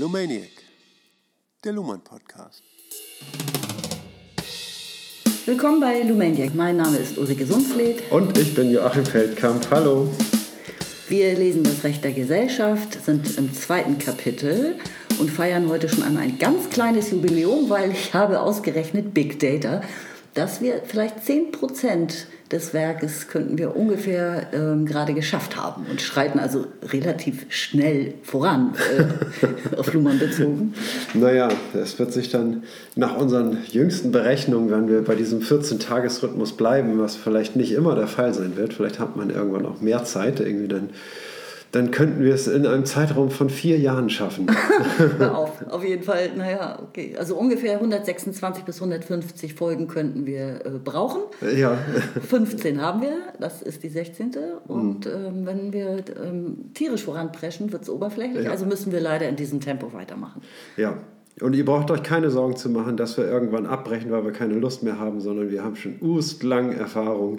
Lumaniac, der Luhmann Podcast. Willkommen bei Lumaniac. Mein Name ist Ulrike Sundfleet. Und ich bin Joachim Feldkamp. Hallo. Wir lesen das Recht der Gesellschaft, sind im zweiten Kapitel und feiern heute schon einmal ein ganz kleines Jubiläum, weil ich habe ausgerechnet Big Data, dass wir vielleicht 10 Prozent des Werkes könnten wir ungefähr ähm, gerade geschafft haben und schreiten also relativ schnell voran, äh, auf Luhmann bezogen. Naja, es wird sich dann nach unseren jüngsten Berechnungen, wenn wir bei diesem 14-Tages-Rhythmus bleiben, was vielleicht nicht immer der Fall sein wird, vielleicht hat man irgendwann auch mehr Zeit, irgendwie dann dann könnten wir es in einem Zeitraum von vier Jahren schaffen. Auf, auf jeden Fall, naja, okay. Also ungefähr 126 bis 150 Folgen könnten wir äh, brauchen. Ja. 15 haben wir, das ist die 16. Und mhm. ähm, wenn wir ähm, tierisch voranpreschen, wird es oberflächlich. Ja. Also müssen wir leider in diesem Tempo weitermachen. Ja. Und ihr braucht euch keine Sorgen zu machen, dass wir irgendwann abbrechen, weil wir keine Lust mehr haben, sondern wir haben schon ustlang Erfahrung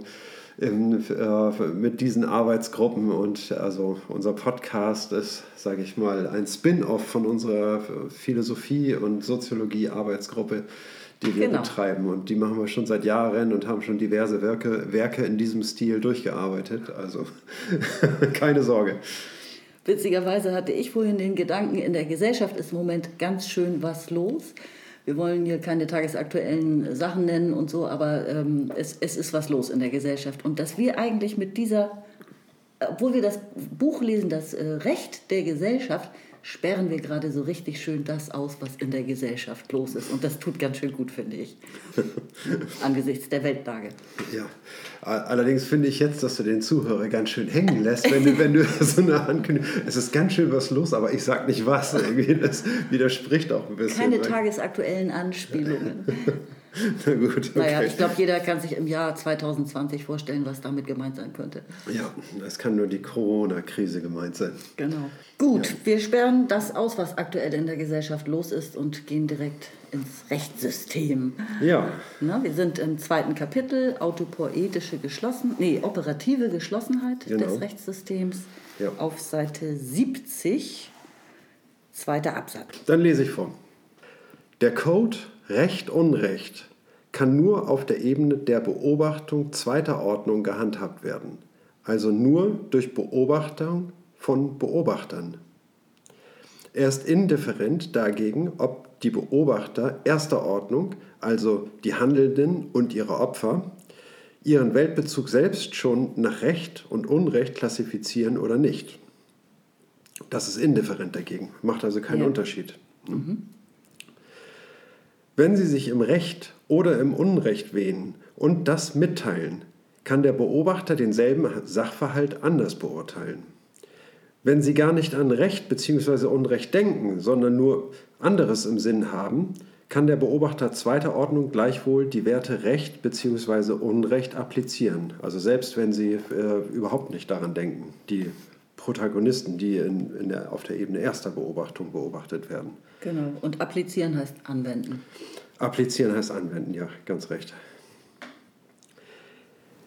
in, äh, mit diesen Arbeitsgruppen. Und also unser Podcast ist, sage ich mal, ein Spin-off von unserer Philosophie- und Soziologie-Arbeitsgruppe, die wir genau. betreiben. Und die machen wir schon seit Jahren und haben schon diverse Werke, Werke in diesem Stil durchgearbeitet. Also keine Sorge. Witzigerweise hatte ich vorhin den Gedanken, in der Gesellschaft ist im Moment ganz schön was los wir wollen hier keine tagesaktuellen Sachen nennen und so, aber ähm, es, es ist was los in der Gesellschaft. Und dass wir eigentlich mit dieser, obwohl wir das Buch lesen, das äh, Recht der Gesellschaft, sperren wir gerade so richtig schön das aus, was in der Gesellschaft los ist. Und das tut ganz schön gut, finde ich, angesichts der Weltlage. Ja, allerdings finde ich jetzt, dass du den Zuhörer ganz schön hängen lässt, wenn du, wenn du so eine Ankündigung, es ist ganz schön was los, aber ich sage nicht was. Irgendwie das widerspricht auch ein bisschen. Keine tagesaktuellen Anspielungen. Na gut, okay. Naja, ich glaube, jeder kann sich im Jahr 2020 vorstellen, was damit gemeint sein könnte. Ja, es kann nur die Corona-Krise gemeint sein. Genau. Gut, ja. wir sperren das aus, was aktuell in der Gesellschaft los ist und gehen direkt ins Rechtssystem. Ja. Na, wir sind im zweiten Kapitel, autopoetische Geschlossen, nee, operative Geschlossenheit genau. des Rechtssystems ja. auf Seite 70, zweiter Absatz. Dann lese ich vor. Der Code Recht Unrecht kann nur auf der Ebene der Beobachtung zweiter Ordnung gehandhabt werden, also nur durch Beobachtung von Beobachtern. Er ist indifferent dagegen, ob die Beobachter erster Ordnung, also die Handelnden und ihre Opfer, ihren Weltbezug selbst schon nach Recht und Unrecht klassifizieren oder nicht. Das ist indifferent dagegen, macht also keinen ja. Unterschied. Mhm. Wenn sie sich im Recht oder im Unrecht wehen und das mitteilen, kann der Beobachter denselben Sachverhalt anders beurteilen. Wenn sie gar nicht an Recht bzw. Unrecht denken, sondern nur anderes im Sinn haben, kann der Beobachter zweiter Ordnung gleichwohl die Werte Recht bzw. Unrecht applizieren. Also selbst wenn sie äh, überhaupt nicht daran denken, die Protagonisten, die in, in der, auf der Ebene erster Beobachtung beobachtet werden. Genau, und applizieren heißt anwenden. Applizieren heißt anwenden, ja, ganz recht.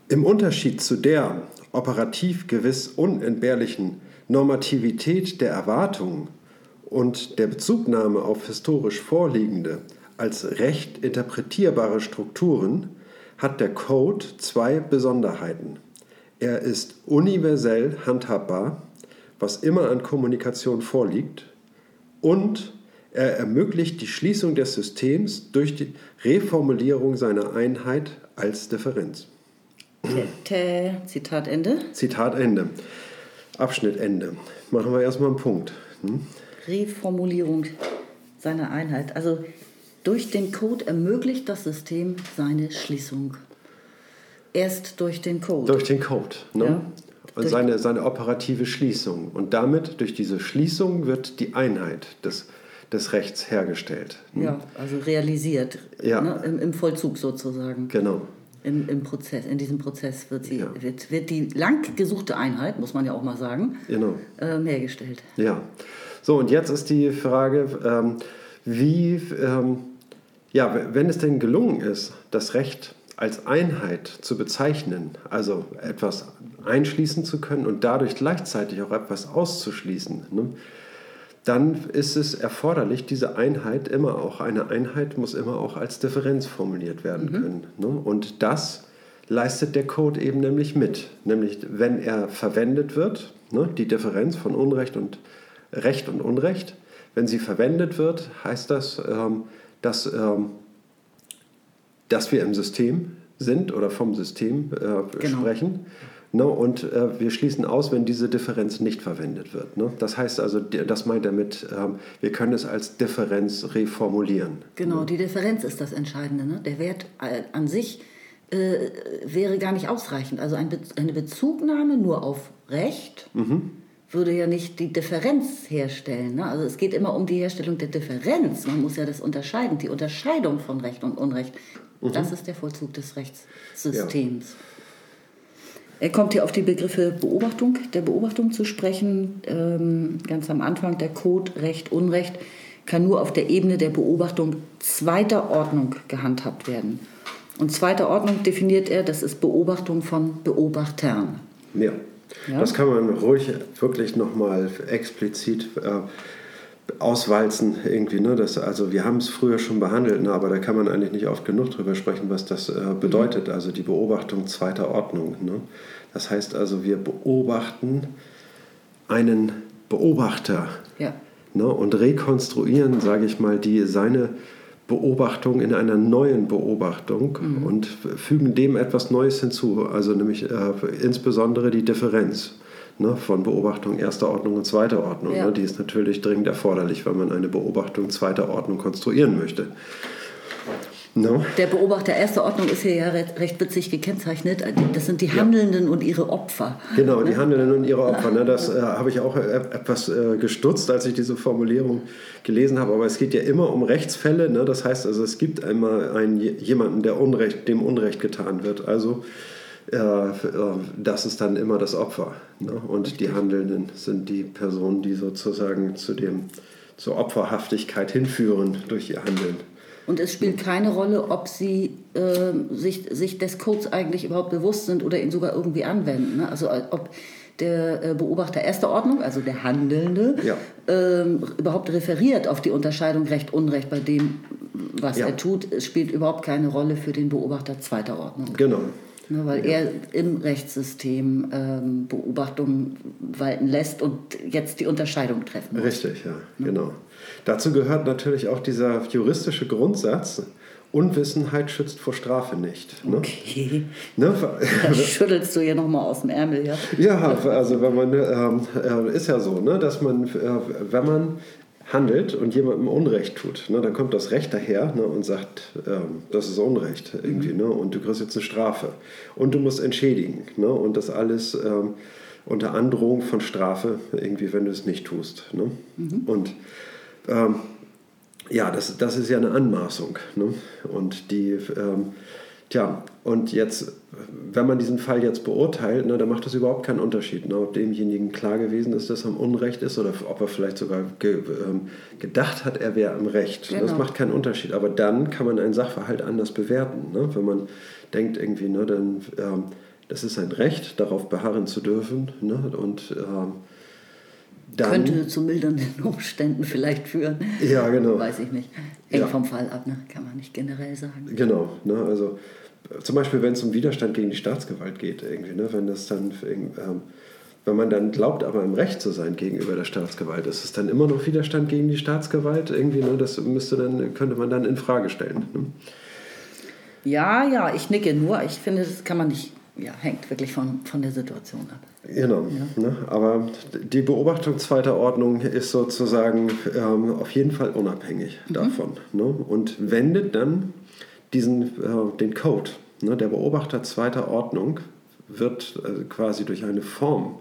Im Unterschied zu der operativ gewiss unentbehrlichen Normativität der Erwartungen und der Bezugnahme auf historisch vorliegende, als recht interpretierbare Strukturen hat der Code zwei Besonderheiten. Er ist universell handhabbar, was immer an Kommunikation vorliegt, und er ermöglicht die Schließung des Systems durch die Reformulierung seiner Einheit als Differenz. Zitat Ende. Zitat Ende. Abschnitt Ende. Machen wir erstmal einen Punkt. Hm? Reformulierung seiner Einheit. Also durch den Code ermöglicht das System seine Schließung. Erst durch den Code. Durch den Code. Ne? Ja, und seine, seine operative Schließung. Und damit, durch diese Schließung, wird die Einheit des, des Rechts hergestellt. Ne? Ja, also realisiert. Ja. Ne? Im, Im, Vollzug sozusagen. Genau. Im, Im Prozess, in diesem Prozess wird, sie, ja. wird, wird die lang gesuchte Einheit, muss man ja auch mal sagen, genau. ähm, hergestellt. Ja. So, und jetzt ist die Frage, ähm, wie, ähm, ja, wenn es denn gelungen ist, das Recht als Einheit zu bezeichnen, also etwas einschließen zu können und dadurch gleichzeitig auch etwas auszuschließen, ne, dann ist es erforderlich, diese Einheit immer auch, eine Einheit muss immer auch als Differenz formuliert werden können. Ne? Und das leistet der Code eben nämlich mit. Nämlich, wenn er verwendet wird, ne, die Differenz von Unrecht und Recht und Unrecht, wenn sie verwendet wird, heißt das, ähm, dass, ähm, dass wir im System sind oder vom System äh, Genau. sprechen. Ne, und äh, wir schließen aus, wenn diese Differenz nicht verwendet wird. Ne? Das heißt also, das meint er mit, ähm, wir können es als Differenz reformulieren. Genau, die Differenz ist das Entscheidende. Ne? Der Wert äh, an sich äh, wäre gar nicht ausreichend. Also ein Be eine Bezugnahme nur auf Recht würde ja nicht die Differenz herstellen. Ne? Also es geht immer um die Herstellung der Differenz. Man muss ja das unterscheiden, die Unterscheidung von Recht und Unrecht. Das ist der Vollzug des Rechtssystems. Er kommt hier auf die Begriffe Beobachtung, der Beobachtung zu sprechen. Ähm, ganz am Anfang, der Code Recht, Unrecht kann nur auf der Ebene der Beobachtung zweiter Ordnung gehandhabt werden. Und zweiter Ordnung definiert er, das ist Beobachtung von Beobachtern. Ja. Ja. Das kann man ruhig wirklich nochmal explizit äh, auswalzen irgendwie. Ne? Das, also wir haben es früher schon behandelt, ne? aber da kann man eigentlich nicht oft genug drüber sprechen, was das äh, bedeutet. Also die Beobachtung zweiter Ordnung. Ne? Das heißt also, wir beobachten einen Beobachter Ja. ne? und rekonstruieren, sage ich mal, die, seine Beobachtung in einer neuen Beobachtung und fügen dem etwas Neues hinzu, also nämlich äh, insbesondere die Differenz ne, von Beobachtung erster Ordnung und zweiter Ordnung. Ja. Ne? Die ist natürlich dringend erforderlich, wenn man eine Beobachtung zweiter Ordnung konstruieren möchte. Ne? Der Beobachter erster Ordnung ist hier ja recht, witzig gekennzeichnet. Das sind die Handelnden und ihre Opfer. Genau, die Handelnden und ihre Opfer. Ne, das äh, habe ich auch äh, etwas äh, gestutzt, als ich diese Formulierung gelesen habe. Aber es geht ja immer um Rechtsfälle. Ne? Das heißt also, es gibt einmal einen, jemanden, der Unrecht, dem Unrecht getan wird. Also das ist dann immer das Opfer. Ne? Und die Handelnden sind die Personen, die sozusagen zu dem, zur Opferhaftigkeit hinführen durch ihr Handeln. Und es spielt keine Rolle, ob sie ähm, sich, sich des Codes eigentlich überhaupt bewusst sind oder ihn sogar irgendwie anwenden. Ne? Also äh, ob der äh, Beobachter erster Ordnung, also der Handelnde, Ja. ähm, überhaupt referiert auf die Unterscheidung Recht-Unrecht bei dem, was Ja. er tut. Spielt überhaupt keine Rolle für den Beobachter zweiter Ordnung. Genau. Ne, weil er im Rechtssystem ähm, Beobachtungen walten lässt und jetzt die Unterscheidung treffen muss. Richtig, ja, genau. Dazu gehört natürlich auch dieser juristische Grundsatz, Unwissenheit schützt vor Strafe nicht. Ne? Okay. Ne? Das schüttelst du hier nochmal aus dem Ärmel, ja? Ja, also wenn man, ähm, äh, ist ja so, ne, dass man, äh, wenn man handelt und jemandem Unrecht tut, ne, dann kommt das Recht daher ne, und sagt, ähm, das ist Unrecht irgendwie, ne, und du kriegst jetzt eine Strafe und du musst entschädigen, ne, und das alles ähm, unter Androhung von Strafe irgendwie, wenn du es nicht tust, ne, und ähm, ja, das, das ist ja eine Anmaßung. Ne? Und die, ähm, tja, und jetzt, wenn man diesen Fall jetzt beurteilt, ne, dann macht das überhaupt keinen Unterschied, ne, ob demjenigen klar gewesen ist, dass er am Unrecht ist oder ob er vielleicht sogar ge, ähm, gedacht hat, er wäre am Recht. Das Genau. macht keinen Unterschied. Aber dann kann man einen Sachverhalt anders bewerten. Ne? Wenn man denkt irgendwie, ne, dann, ähm, das ist ein Recht, darauf beharren zu dürfen. Ne? Und ähm, dann, Könnte zu mildernden Umständen vielleicht führen. Ja, genau. Weiß ich nicht. Hängt Ja. vom Fall ab, ne? kann man nicht generell sagen. Genau, ne, also zum Beispiel, wenn es um Widerstand gegen die Staatsgewalt geht, irgendwie, ne, wenn das dann, ähm, wenn man dann glaubt, aber im Recht zu sein gegenüber der Staatsgewalt, ist es dann immer noch Widerstand gegen die Staatsgewalt irgendwie, ne, das müsste dann, könnte man dann in Frage stellen. Ne? Ja, ja, ich nicke nur. Ich finde, das kann man nicht, ja, hängt wirklich von, von der Situation ab. Genau, ne, aber die Beobachtung zweiter Ordnung ist sozusagen ähm, auf jeden Fall unabhängig davon ne, und wendet dann diesen, äh, den Code. Ne, der Beobachter zweiter Ordnung wird äh, quasi durch eine Form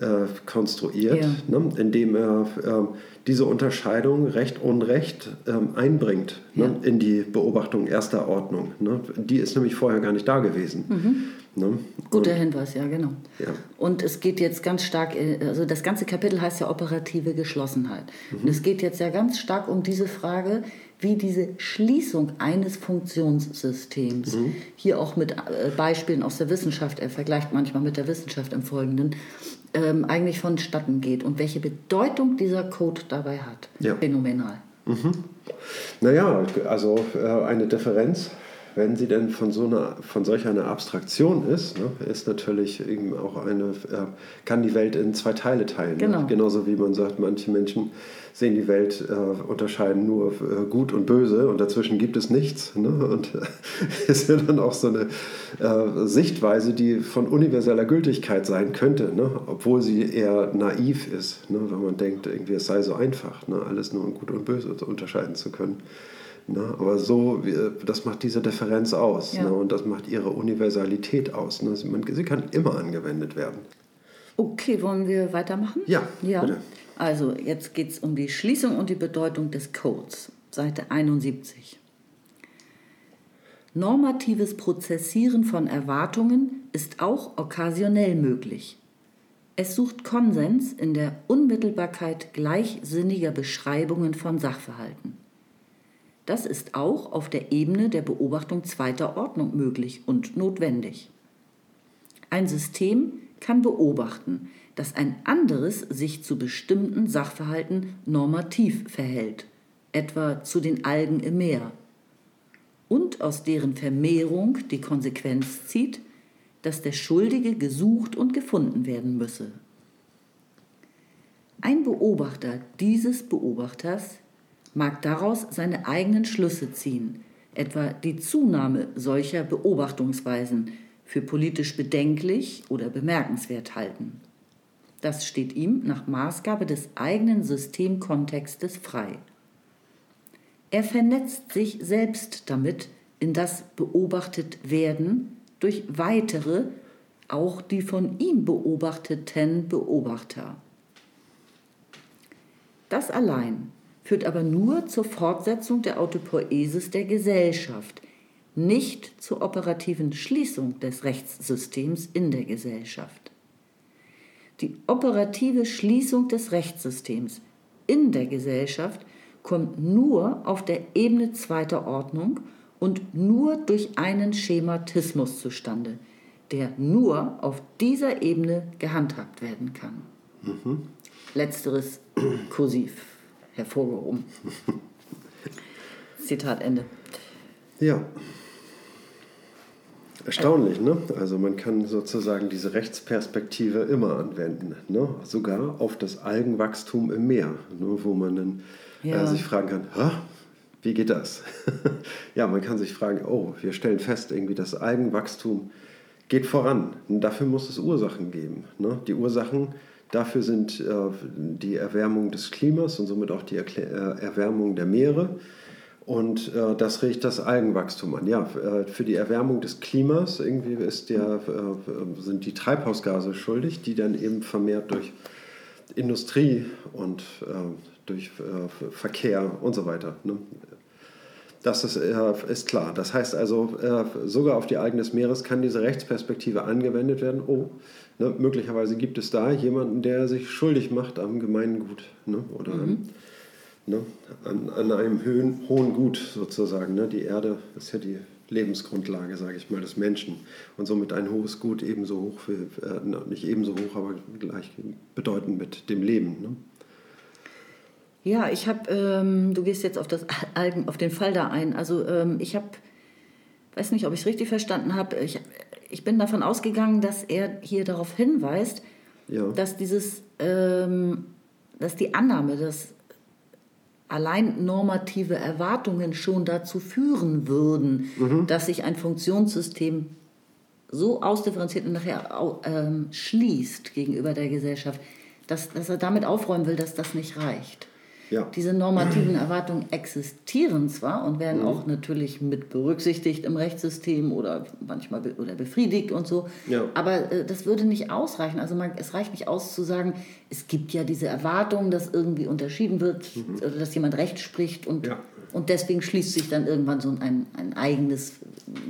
äh, konstruiert, Ja. ne, indem er ähm, diese Unterscheidung Recht Unrecht ähm, einbringt ne, Ja. in die Beobachtung erster Ordnung. Ne. Die ist nämlich vorher gar nicht da gewesen. Ne. Guter Hinweis, ja, genau. Ja. Und es geht jetzt ganz stark, äh, also das ganze Kapitel heißt ja operative Geschlossenheit. Und es geht jetzt ja ganz stark um diese Frage, wie diese Schließung eines Funktionssystems, hier auch mit äh, Beispielen aus der Wissenschaft, er vergleicht manchmal mit der Wissenschaft im Folgenden, ähm, eigentlich vonstatten geht und welche Bedeutung dieser Code dabei hat. Ja. Phänomenal. Naja, also äh, eine Differenz, wenn sie denn von, so einer, von solch einer Abstraktion ist, ne, ist natürlich eben auch eine, äh, kann die Welt in zwei Teile teilen. Genau. Ne? Genauso wie man sagt, manche Menschen sehen die Welt, äh, unterscheiden nur äh, gut und böse und dazwischen gibt es nichts. Ne? Und ist ja dann auch so eine äh, Sichtweise, die von universeller Gültigkeit sein könnte, ne? obwohl sie eher naiv ist, ne? wenn man denkt, irgendwie es sei so einfach, ne? alles nur in gut und böse unterscheiden zu können. Ne? Aber so, das macht diese Differenz aus Ja. ne? und das macht ihre Universalität aus. Ne? Sie, man, sie kann immer angewendet werden. Okay, wollen wir weitermachen? Ja, ja. bitte. Also jetzt geht es um die Schließung und die Bedeutung des Codes. Seite 71. Normatives Prozessieren von Erwartungen ist auch okkasionell möglich. Es sucht Konsens in der Unmittelbarkeit gleichsinniger Beschreibungen von Sachverhalten. Das ist auch auf der Ebene der Beobachtung zweiter Ordnung möglich und notwendig. Ein System kann beobachten, dass ein anderes sich zu bestimmten Sachverhalten normativ verhält, etwa zu den Algen im Meer, und aus deren Vermehrung die Konsequenz zieht, dass der Schuldige gesucht und gefunden werden müsse. Ein Beobachter dieses Beobachters mag daraus seine eigenen Schlüsse ziehen, etwa die Zunahme solcher Beobachtungsweisen für politisch bedenklich oder bemerkenswert halten. Das steht ihm nach Maßgabe des eigenen Systemkontextes frei. Er vernetzt sich selbst damit in das beobachtet werden durch weitere, auch die von ihm beobachteten Beobachter. Das allein führt aber nur zur Fortsetzung der Autopoiesis der Gesellschaft, nicht zur operativen Schließung des Rechtssystems in der Gesellschaft. Die operative Schließung des Rechtssystems in der Gesellschaft kommt nur auf der Ebene zweiter Ordnung und nur durch einen Schematismus zustande, der nur auf dieser Ebene gehandhabt werden kann. Letzteres kursiv hervorgehoben. Zitat Ende. Ja. Erstaunlich, ne? Also man kann sozusagen diese Rechtsperspektive immer anwenden, ne? sogar auf das Algenwachstum im Meer, ne? wo man dann Ja. äh, sich fragen kann, "Ha, wie geht das? ja, man kann sich fragen, oh, wir stellen fest, irgendwie das Algenwachstum geht voran. Und dafür muss es Ursachen geben. Ne? Die Ursachen dafür sind äh, die Erwärmung des Klimas und somit auch die äh, Erwärmung der Meere. Und äh, das regt das Algenwachstum an. Ja, äh, für die Erwärmung des Klimas irgendwie der, äh, sind die Treibhausgase schuldig, die dann eben vermehrt durch Industrie und äh, durch Verkehr und so weiter. Ne? Das ist, ist klar. Das heißt also, sogar auf die Algen des Meeres kann diese Rechtsperspektive angewendet werden. Oh, ne, möglicherweise gibt es da jemanden, der sich schuldig macht am Gemeingut ne, oder an, ne, an, an einem höhen, hohen Gut sozusagen. Ne? Die Erde ist ja die Lebensgrundlage, sage ich mal, des Menschen und somit ein hohes Gut ebenso hoch, für, äh, nicht ebenso hoch, aber gleich bedeutend mit dem Leben. Ne? Ja, ich habe, ähm, du gehst jetzt auf, das auf den Fall da ein. Also ähm, ich habe, weiß nicht, ob ich es richtig verstanden habe, ich, ich bin davon ausgegangen, dass er hier darauf hinweist, Ja. dass dieses, ähm, dass die Annahme, dass allein normative Erwartungen schon dazu führen würden, dass sich ein Funktionssystem so ausdifferenziert und nachher ähm, schließt gegenüber der Gesellschaft, dass, dass er damit aufräumen will, dass das nicht reicht. Ja. Diese normativen Erwartungen existieren zwar und werden Mhm. auch natürlich mit berücksichtigt im Rechtssystem oder manchmal be oder befriedigt und so, Ja. aber äh, das würde nicht ausreichen. Also man, es reicht nicht aus zu sagen, es gibt ja diese Erwartung, dass irgendwie unterschieden wird oder dass jemand Recht spricht und, Mhm. Ja. und deswegen schließt sich dann irgendwann so ein, ein eigenes,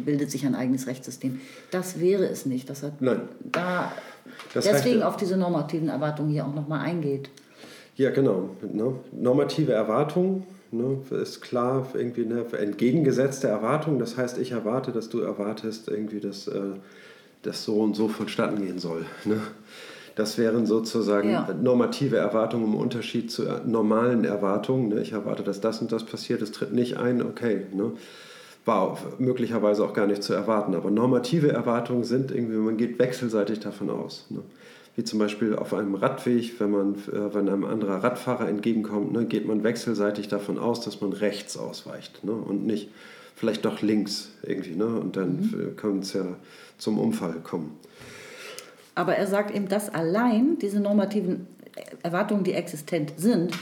bildet sich ein eigenes Rechtssystem. Das wäre es nicht. Das hat Nein. da Das deswegen heißt- auf diese normativen Erwartungen hier auch nochmal eingeht. Ja, genau. Ne? Normative Erwartung ne, ist klar irgendwie eine entgegengesetzte Erwartung. Das heißt, ich erwarte, dass du erwartest, irgendwie, dass äh, das so und so vonstatten gehen soll. Ne? Das wären sozusagen Ja. normative Erwartungen im Unterschied zu äh, normalen Erwartungen. Ne? Ich erwarte, dass das und das passiert, es tritt nicht ein, okay. Ne? War möglicherweise auch gar nicht zu erwarten. Aber normative Erwartungen sind irgendwie, man geht wechselseitig davon aus. Ne? Wie zum Beispiel auf einem Radweg, wenn, man, äh, wenn einem anderer Radfahrer entgegenkommt, ne, geht man wechselseitig davon aus, dass man rechts ausweicht ne? und nicht vielleicht doch links irgendwie. Ne? Und dann äh, kann es ja zum Unfall kommen. Aber er sagt eben, dass allein diese normativen Erwartungen, die existent sind,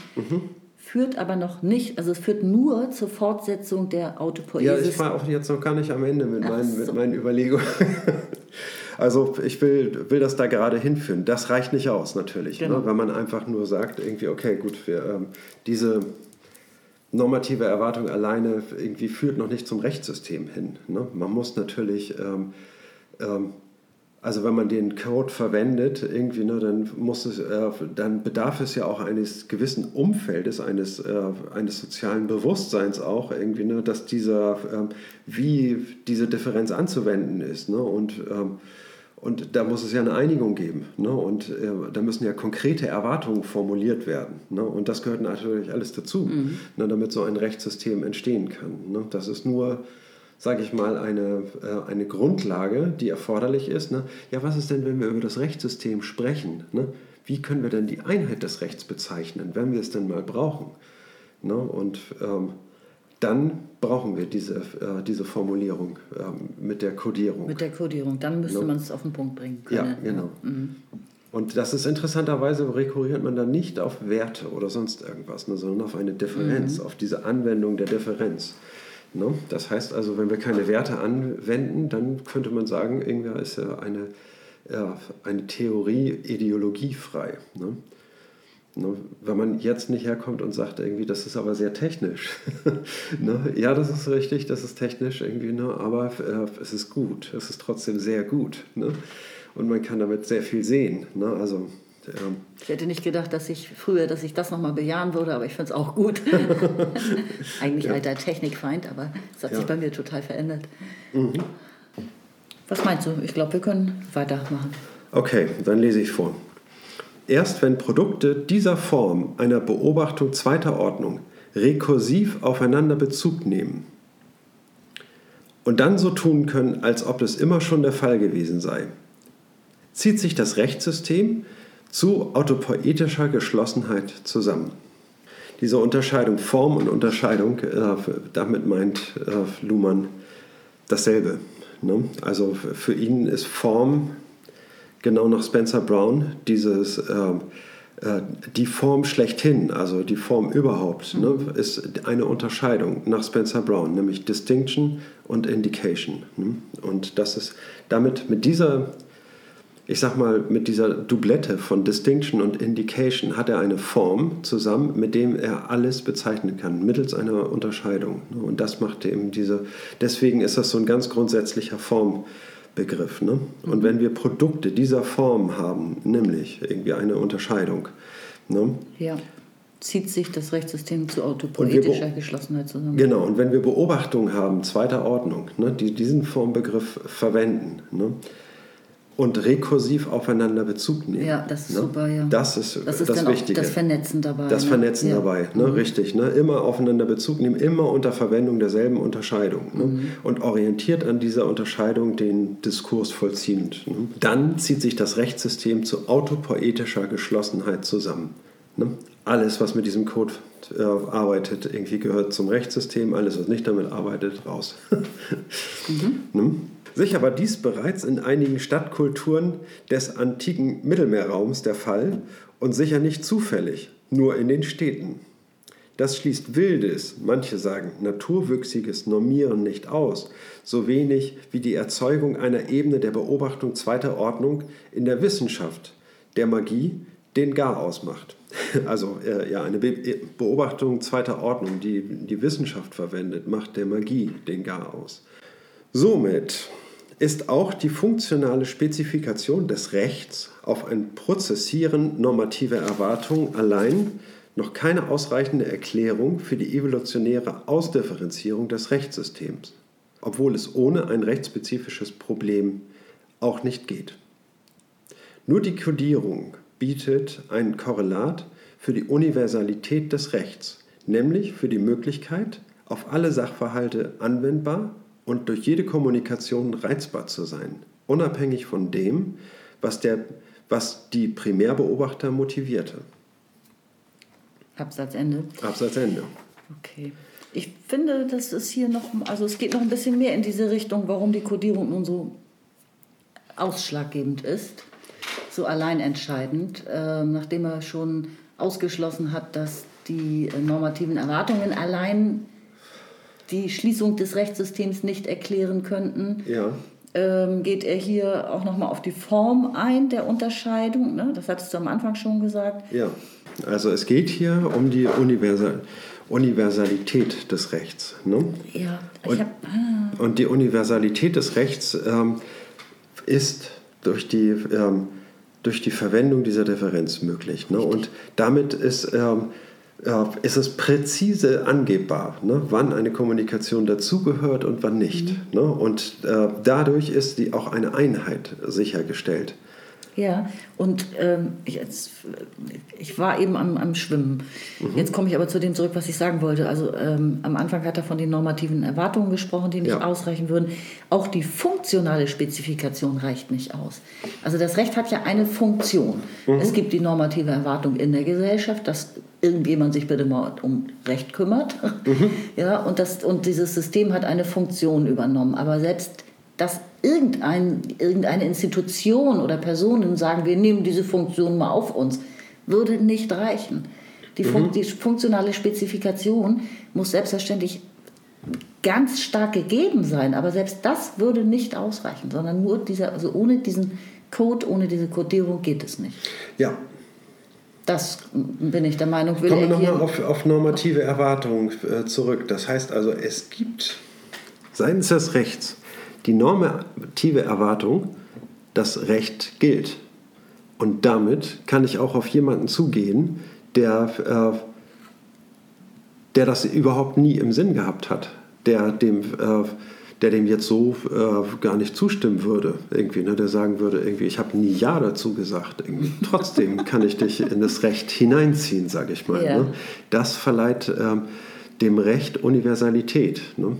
führt aber noch nicht, also es führt nur zur Fortsetzung der Ja, Autopoiesis. ich war auch jetzt noch gar nicht am Ende mit, meinen, so. mit meinen Überlegungen. Also ich will, will das da gerade hinführen. Das reicht nicht aus natürlich, Genau. ne? wenn man einfach nur sagt, irgendwie, okay, gut, wir, ähm, diese normative Erwartung alleine irgendwie führt noch nicht zum Rechtssystem hin. Ne? Man muss natürlich, ähm, ähm, also wenn man den Code verwendet, irgendwie, ne, dann, muss es, äh, dann bedarf es ja auch eines gewissen Umfeldes, eines, äh, eines sozialen Bewusstseins auch, irgendwie, ne, dass dieser, ähm, wie diese Differenz anzuwenden ist. Ne? Und, ähm, und da muss es ja eine Einigung geben. Ne? Und äh, da müssen ja konkrete Erwartungen formuliert werden. Ne? Und das gehört natürlich alles dazu, ne? damit so ein Rechtssystem entstehen kann. Ne? Das ist nur, sage ich mal, eine, äh, eine Grundlage, die erforderlich ist. Ne? Ja, was ist denn, wenn wir über das Rechtssystem sprechen? Ne? Wie können wir denn die Einheit des Rechts bezeichnen, wenn wir es denn mal brauchen? Ne? Und ähm, dann brauchen wir diese, äh, diese Formulierung ähm, mit der Kodierung. Mit der Kodierung, dann müsste No. man es auf den Punkt bringen Ja, können. genau. Und das ist interessanterweise, rekurriert man dann nicht auf Werte oder sonst irgendwas, ne, sondern auf eine Differenz, auf diese Anwendung der Differenz. Ne? Das heißt also, wenn wir keine Werte anwenden, dann könnte man sagen, irgendwie ist ja eine, ja, eine Theorie ideologiefrei. Ne? Ne, wenn man jetzt nicht herkommt und sagt, irgendwie, das ist aber sehr technisch. ne? Ja, das ist richtig, das ist technisch irgendwie, ne? aber äh, es ist gut, es ist trotzdem sehr gut. Ne? Und man kann damit sehr viel sehen. Ne? Also, ähm, Ich hätte nicht gedacht, dass ich früher, dass ich das nochmal bejahen würde, aber ich finde es auch gut. Eigentlich alter Technikfeind, aber es hat Ja. sich bei mir total verändert. Was meinst du? Ich glaube, wir können weitermachen. Okay, dann lese ich vor. Erst wenn Produkte dieser Form einer Beobachtung zweiter Ordnung rekursiv aufeinander Bezug nehmen und dann so tun können, als ob es immer schon der Fall gewesen sei, zieht sich das Rechtssystem zu autopoetischer Geschlossenheit zusammen. Diese Unterscheidung Form und Unterscheidung, äh, damit meint äh, Luhmann dasselbe. Ne? Also für ihn ist Form genau nach Spencer Brown dieses ähm, äh, die Form schlechthin, also die Form überhaupt, ne, ist eine Unterscheidung nach Spencer Brown, nämlich Distinction und Indication. Ne? Und das ist damit mit dieser, ich sag mal, mit dieser Doublette von Distinction und Indication hat er eine Form zusammen, mit dem er alles bezeichnen kann, mittels einer Unterscheidung. Ne? Und das macht eben diese, deswegen ist das so ein ganz grundsätzlicher Formbegriff. Ne? Und wenn wir Produkte dieser Form haben, nämlich irgendwie eine Unterscheidung, ne? Ja. Zieht sich das Rechtssystem zu autopoetischer Geschlossenheit zusammen. Genau, und wenn wir Beobachtungen haben, zweiter Ordnung, ne, die diesen Formbegriff verwenden ne, und rekursiv aufeinander Bezug nehmen. Ja, das ist ne, super, ja. Das ist Das das, ist dann auch Wichtige. das Vernetzen dabei. Das ne? Vernetzen ja. dabei, ne, richtig. Ne, immer aufeinander Bezug nehmen, immer unter Verwendung derselben Unterscheidung ne, Mhm. und orientiert an dieser Unterscheidung den Diskurs vollziehend. Ne. Dann zieht sich das Rechtssystem zu autopoetischer Geschlossenheit zusammen. Ne. Alles, was mit diesem Code äh, arbeitet, irgendwie gehört zum Rechtssystem, alles, was nicht damit arbeitet, raus. Ne? Sicher war dies bereits in einigen Stadtkulturen des antiken Mittelmeerraums der Fall und sicher nicht zufällig, nur in den Städten. Das schließt wildes, manche sagen naturwüchsiges Normieren nicht aus, so wenig wie die Erzeugung einer Ebene der Beobachtung zweiter Ordnung in der Wissenschaft, der Magie, den Gar ausmacht. Also äh, ja, eine Be Beobachtung zweiter Ordnung, die die Wissenschaft verwendet, macht der Magie den Gar aus. Somit ist auch die funktionale Spezifikation des Rechts auf ein Prozessieren normativer Erwartungen allein noch keine ausreichende Erklärung für die evolutionäre Ausdifferenzierung des Rechtssystems, obwohl es ohne ein rechtsspezifisches Problem auch nicht geht. Nur die Kodierung bietet ein Korrelat für die Universalität des Rechts, nämlich für die Möglichkeit, auf alle Sachverhalte anwendbar und durch jede Kommunikation reizbar zu sein, unabhängig von dem, was, der, was die Primärbeobachter motivierte. Absatz Ende. Absatz Ende. Okay. Ich finde, das ist hier noch, also es geht noch ein bisschen mehr in diese Richtung, warum die Kodierung nun so ausschlaggebend ist, so alleinentscheidend, äh, nachdem er schon ausgeschlossen hat, dass die normativen Erwartungen allein die Schließung des Rechtssystems nicht erklären könnten. Ja. Ähm, geht er hier auch nochmal auf die Form ein der Unterscheidung? Ne? Das hattest du am Anfang schon gesagt. Ja, also es geht hier um die Universal Universalität des Rechts. Ne? Ja, ich Und, hab, ah, und die Universalität des Rechts ähm, ist durch die, ähm, durch die Verwendung dieser Differenz möglich. Ne? Und damit ist, ähm, äh, ist es präzise angebbar, ne? wann eine Kommunikation dazugehört und wann nicht. Ne? Und äh, dadurch ist die auch eine Einheit sichergestellt. Ja, und ähm, ich, jetzt, ich war eben am, am Schwimmen. Jetzt komme ich aber zu dem zurück, was ich sagen wollte. Also ähm, am Anfang hat er von den normativen Erwartungen gesprochen, die nicht Ja. ausreichen würden. Auch die funktionale Spezifikation reicht nicht aus. Also das Recht hat ja eine Funktion. Es gibt die normative Erwartung in der Gesellschaft, dass irgendjemand sich bitte mal um Recht kümmert. Ja, und, das, und dieses System hat eine Funktion übernommen. Aber selbst dass irgendein, irgendeine Institution oder Personen sagen, wir nehmen diese Funktion mal auf uns, würde nicht reichen. Die, Fun die funktionale Spezifikation muss selbstverständlich ganz stark gegeben sein, aber selbst das würde nicht ausreichen, sondern nur dieser, also ohne diesen Code, ohne diese Codierung geht es nicht. Ja, Das bin ich der Meinung, will Kommen wir nochmal auf, auf normative Erwartungen äh, zurück. Das heißt also, es gibt seitens des Rechts die normative Erwartung, das Recht gilt. Und damit kann ich auch auf jemanden zugehen, der, äh, der das überhaupt nie im Sinn gehabt hat, der dem, äh, der dem jetzt so äh, gar nicht zustimmen würde, irgendwie, ne? der sagen würde, irgendwie, ich habe nie Ja dazu gesagt. Irgendwie. Trotzdem kann ich dich in das Recht hineinziehen, sage ich mal. Ja. Ne? Das verleiht ähm, dem Recht Universalität. Ne?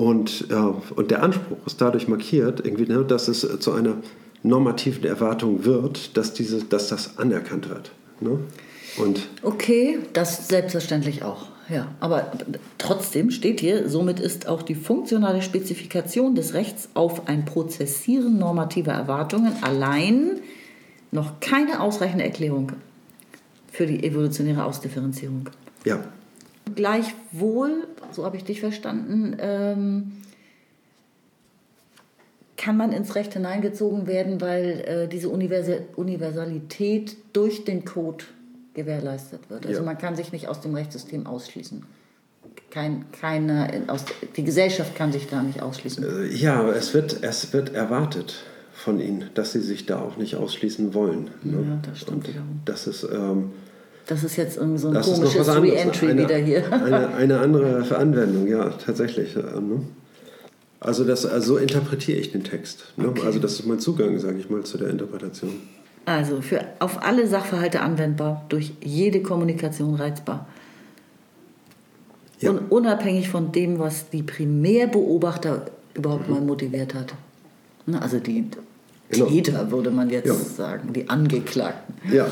Und, äh, und der Anspruch ist dadurch markiert, irgendwie, ne, dass es zu einer normativen Erwartung wird, dass, diese, dass das anerkannt wird. Ne? Und Okay, das selbstverständlich auch. Ja, aber trotzdem steht hier, somit ist auch die funktionale Spezifikation des Rechts auf ein Prozessieren normativer Erwartungen allein noch keine ausreichende Erklärung für die evolutionäre Ausdifferenzierung. ja, Gleichwohl, so habe ich dich verstanden, ähm, kann man ins Recht hineingezogen werden, weil äh, diese Universal Universalität durch den Code gewährleistet wird. Also Ja. man kann sich nicht aus dem Rechtssystem ausschließen. Kein, keiner in- aus, die Gesellschaft kann sich da nicht ausschließen. Äh, ja es, wird, es wird erwartet von ihnen, dass sie sich da auch nicht ausschließen wollen. Ne? Ja, das stimmt Und. Das ist, ähm, Das ist jetzt irgendwie so ein das komisches. Re-Entry wieder hier. Eine, eine andere Anwendung, ja, tatsächlich. Ne? Also, das, also so interpretiere ich den Text. Ne? Okay. Also das ist mein Zugang, sage ich mal, zu der Interpretation. Also für auf alle Sachverhalte anwendbar, durch jede Kommunikation reizbar. Ja. Und unabhängig von dem, was die Primärbeobachter überhaupt mal motiviert hat. Ne, Also die Genau. Täter, würde man jetzt Ja. sagen, die Angeklagten Ja,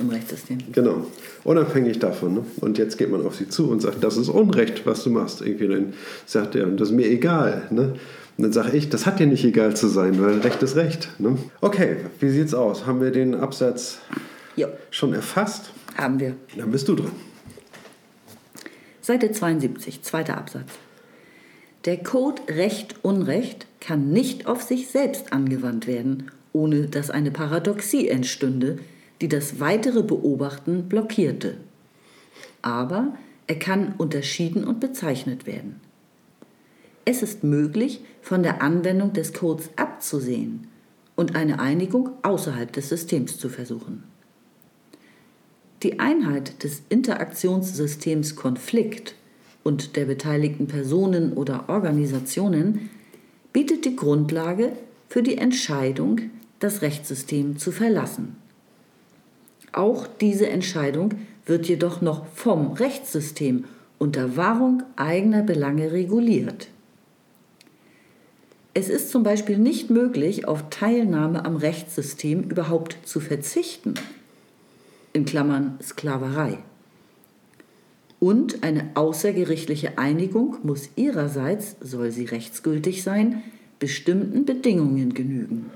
im Rechtssystem. Genau. Unabhängig davon. Ne? Und jetzt geht man auf sie zu und sagt, das ist Unrecht, was du machst. Irgendwie dann sagt er, das ist mir egal. Ne? Und dann sage ich, das hat dir nicht egal zu sein, weil Recht ist Recht. Ne? Okay, wie sieht's aus? Haben wir den Absatz Ja, schon erfasst? haben wir. Dann bist du dran. Seite 72, zweiter Absatz. Der Code Recht-Unrecht kann nicht auf sich selbst angewandt werden, ohne dass eine Paradoxie entstünde, die das weitere Beobachten blockierte. Aber er kann unterschieden und bezeichnet werden. Es ist möglich, von der Anwendung des Codes abzusehen und eine Einigung außerhalb des Systems zu versuchen. Die Einheit des Interaktionssystems Konflikt und der beteiligten Personen oder Organisationen bietet die Grundlage für die Entscheidung, das Rechtssystem zu verlassen. Auch diese Entscheidung wird jedoch noch vom Rechtssystem unter Wahrung eigener Belange reguliert. Es ist zum Beispiel nicht möglich, auf Teilnahme am Rechtssystem überhaupt zu verzichten, in Klammern Sklaverei. Und eine außergerichtliche Einigung muss ihrerseits, soll sie rechtsgültig sein, bestimmten Bedingungen genügen.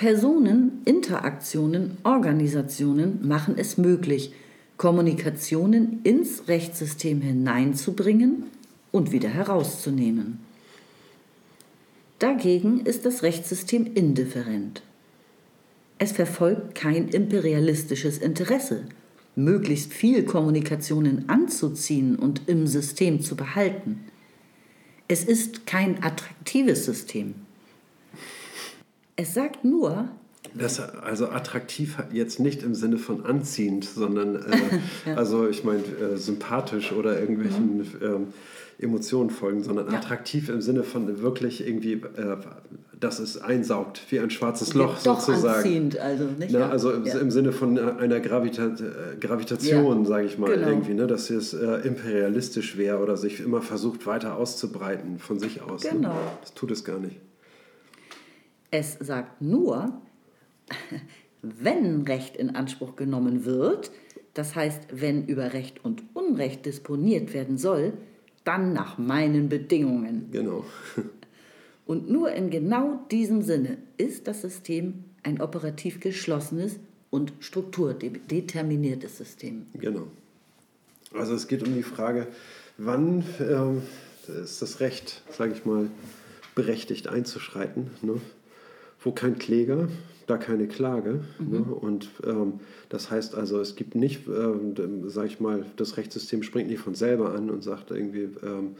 Personen, Interaktionen, Organisationen machen es möglich, Kommunikationen ins Rechtssystem hineinzubringen und wieder herauszunehmen. Dagegen ist das Rechtssystem indifferent. Es verfolgt kein imperialistisches Interesse, möglichst viel Kommunikationen anzuziehen und im System zu behalten. Es ist kein attraktives System. Es sagt nur, das also attraktiv jetzt nicht im Sinne von anziehend, sondern äh, ja. also ich meine äh, sympathisch oder irgendwelchen mhm. ähm, Emotionen folgen, sondern ja. attraktiv im Sinne von wirklich irgendwie, äh, dass es einsaugt, wie ein schwarzes Loch Doch sozusagen. Anziehend, also nicht. Ne? Also im, ja. im, Sinne von einer Gravita äh, Gravitation, sage ich mal, genau. irgendwie, ne? dass es äh, imperialistisch wäre oder sich immer versucht, weiter auszubreiten von sich aus. Ne? Genau. Ne? Das tut es gar nicht. Es sagt nur, wenn Recht in Anspruch genommen wird, das heißt, wenn über Recht und Unrecht disponiert werden soll, dann nach meinen Bedingungen. Genau. Und nur in genau diesem Sinne ist das System ein operativ geschlossenes und strukturdeterminiertes System. Genau. Also es geht um die Frage, wann äh, ist das Recht, sage ich mal, berechtigt einzuschreiten, ne? Wo kein Kläger, da keine Klage. Mhm. Ne? Und ähm, das heißt also, es gibt nicht, ähm, sage ich mal, das Rechtssystem springt nicht von selber an und sagt irgendwie, ähm,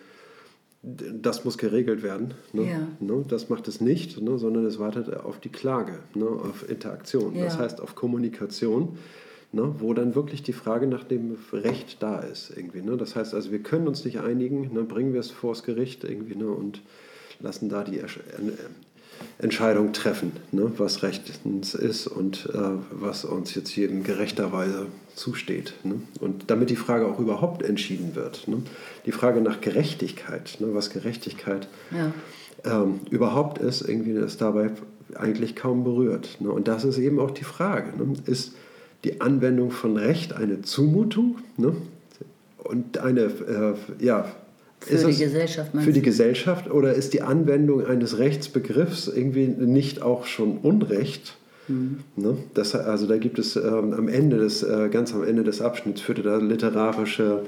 das muss geregelt werden. Ne? Ja. Ne? Das macht es nicht, ne? sondern es wartet auf die Klage, ne? auf Interaktion. Ja. Das heißt auf Kommunikation, ne? wo dann wirklich die Frage nach dem Recht da ist. Irgendwie, ne? Das heißt also, wir können uns nicht einigen, ne? bringen wir es vor das Gericht irgendwie, ne? und lassen da die Entscheidung treffen, ne, was rechtens ist und äh, was uns jetzt hier in gerechterweise zusteht. Ne? Und damit die Frage auch überhaupt entschieden wird. Ne? Die Frage nach Gerechtigkeit, ne, was Gerechtigkeit ja. ähm, überhaupt ist, irgendwie ist dabei eigentlich kaum berührt. Ne? Und das ist eben auch die Frage. Ne? Ist die Anwendung von Recht eine Zumutung ne? und eine äh, ja, für ist die Gesellschaft, Für die Gesellschaft oder ist die Anwendung eines Rechtsbegriffs irgendwie nicht auch schon Unrecht? Mhm. Ne? Das, also da gibt es ähm, am Ende des, äh, ganz am Ende des Abschnitts führte da literarische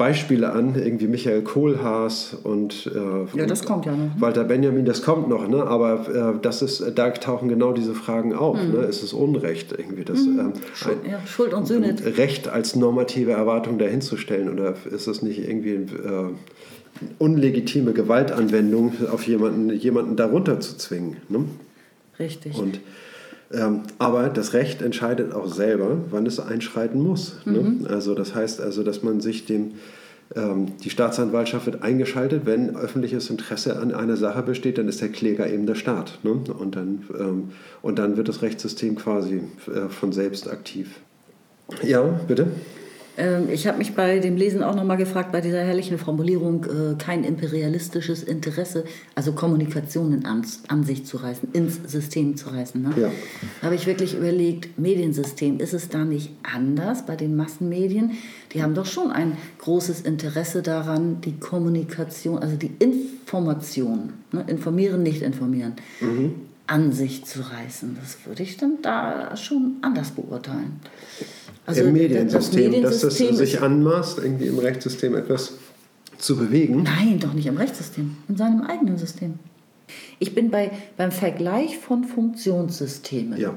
Beispiele an, irgendwie Michael Kohlhaas und, äh, ja, das kommt ja noch, ne? Walter Benjamin, das kommt noch, ne? aber äh, das ist, da tauchen genau diese Fragen auf. Mhm. Ne? Ist es Unrecht irgendwie? Das, mhm. ähm, Schuld, ja, Schuld und Sühne. Recht als normative Erwartung dahinzustellen oder ist es nicht irgendwie äh, unlegitime Gewaltanwendung auf jemanden, jemanden darunter zu zwingen? Ne? Richtig. Und ähm, aber das Recht entscheidet auch selber, wann es einschreiten muss. Ne? Mhm. Ne? Also das heißt also, dass man sich dem ähm, die Staatsanwaltschaft wird eingeschaltet, wenn öffentliches Interesse an einer Sache besteht, dann ist der Kläger eben der Staat. Ne? Und, dann, ähm, und dann wird das Rechtssystem quasi äh, von selbst aktiv. Ja, bitte. Ähm, ich habe mich bei dem Lesen auch nochmal gefragt, bei dieser herrlichen Formulierung, äh, kein imperialistisches Interesse, also Kommunikationen an, an sich zu reißen, ins System zu reißen. Ne? Ja. Habe ich wirklich überlegt, Mediensystem, ist es da nicht anders bei den Massenmedien? Die haben doch schon ein großes Interesse daran, die Kommunikation, also die Information, ne? informieren, nicht informieren, mhm. an sich zu reißen. Das würde ich dann da schon anders beurteilen. Also Im Mediensystem, das dass das sich anmaßt, irgendwie im Rechtssystem etwas zu bewegen? Nein, doch nicht im Rechtssystem, in seinem eigenen System. Ich bin bei, beim Vergleich von Funktionssystemen. Ja.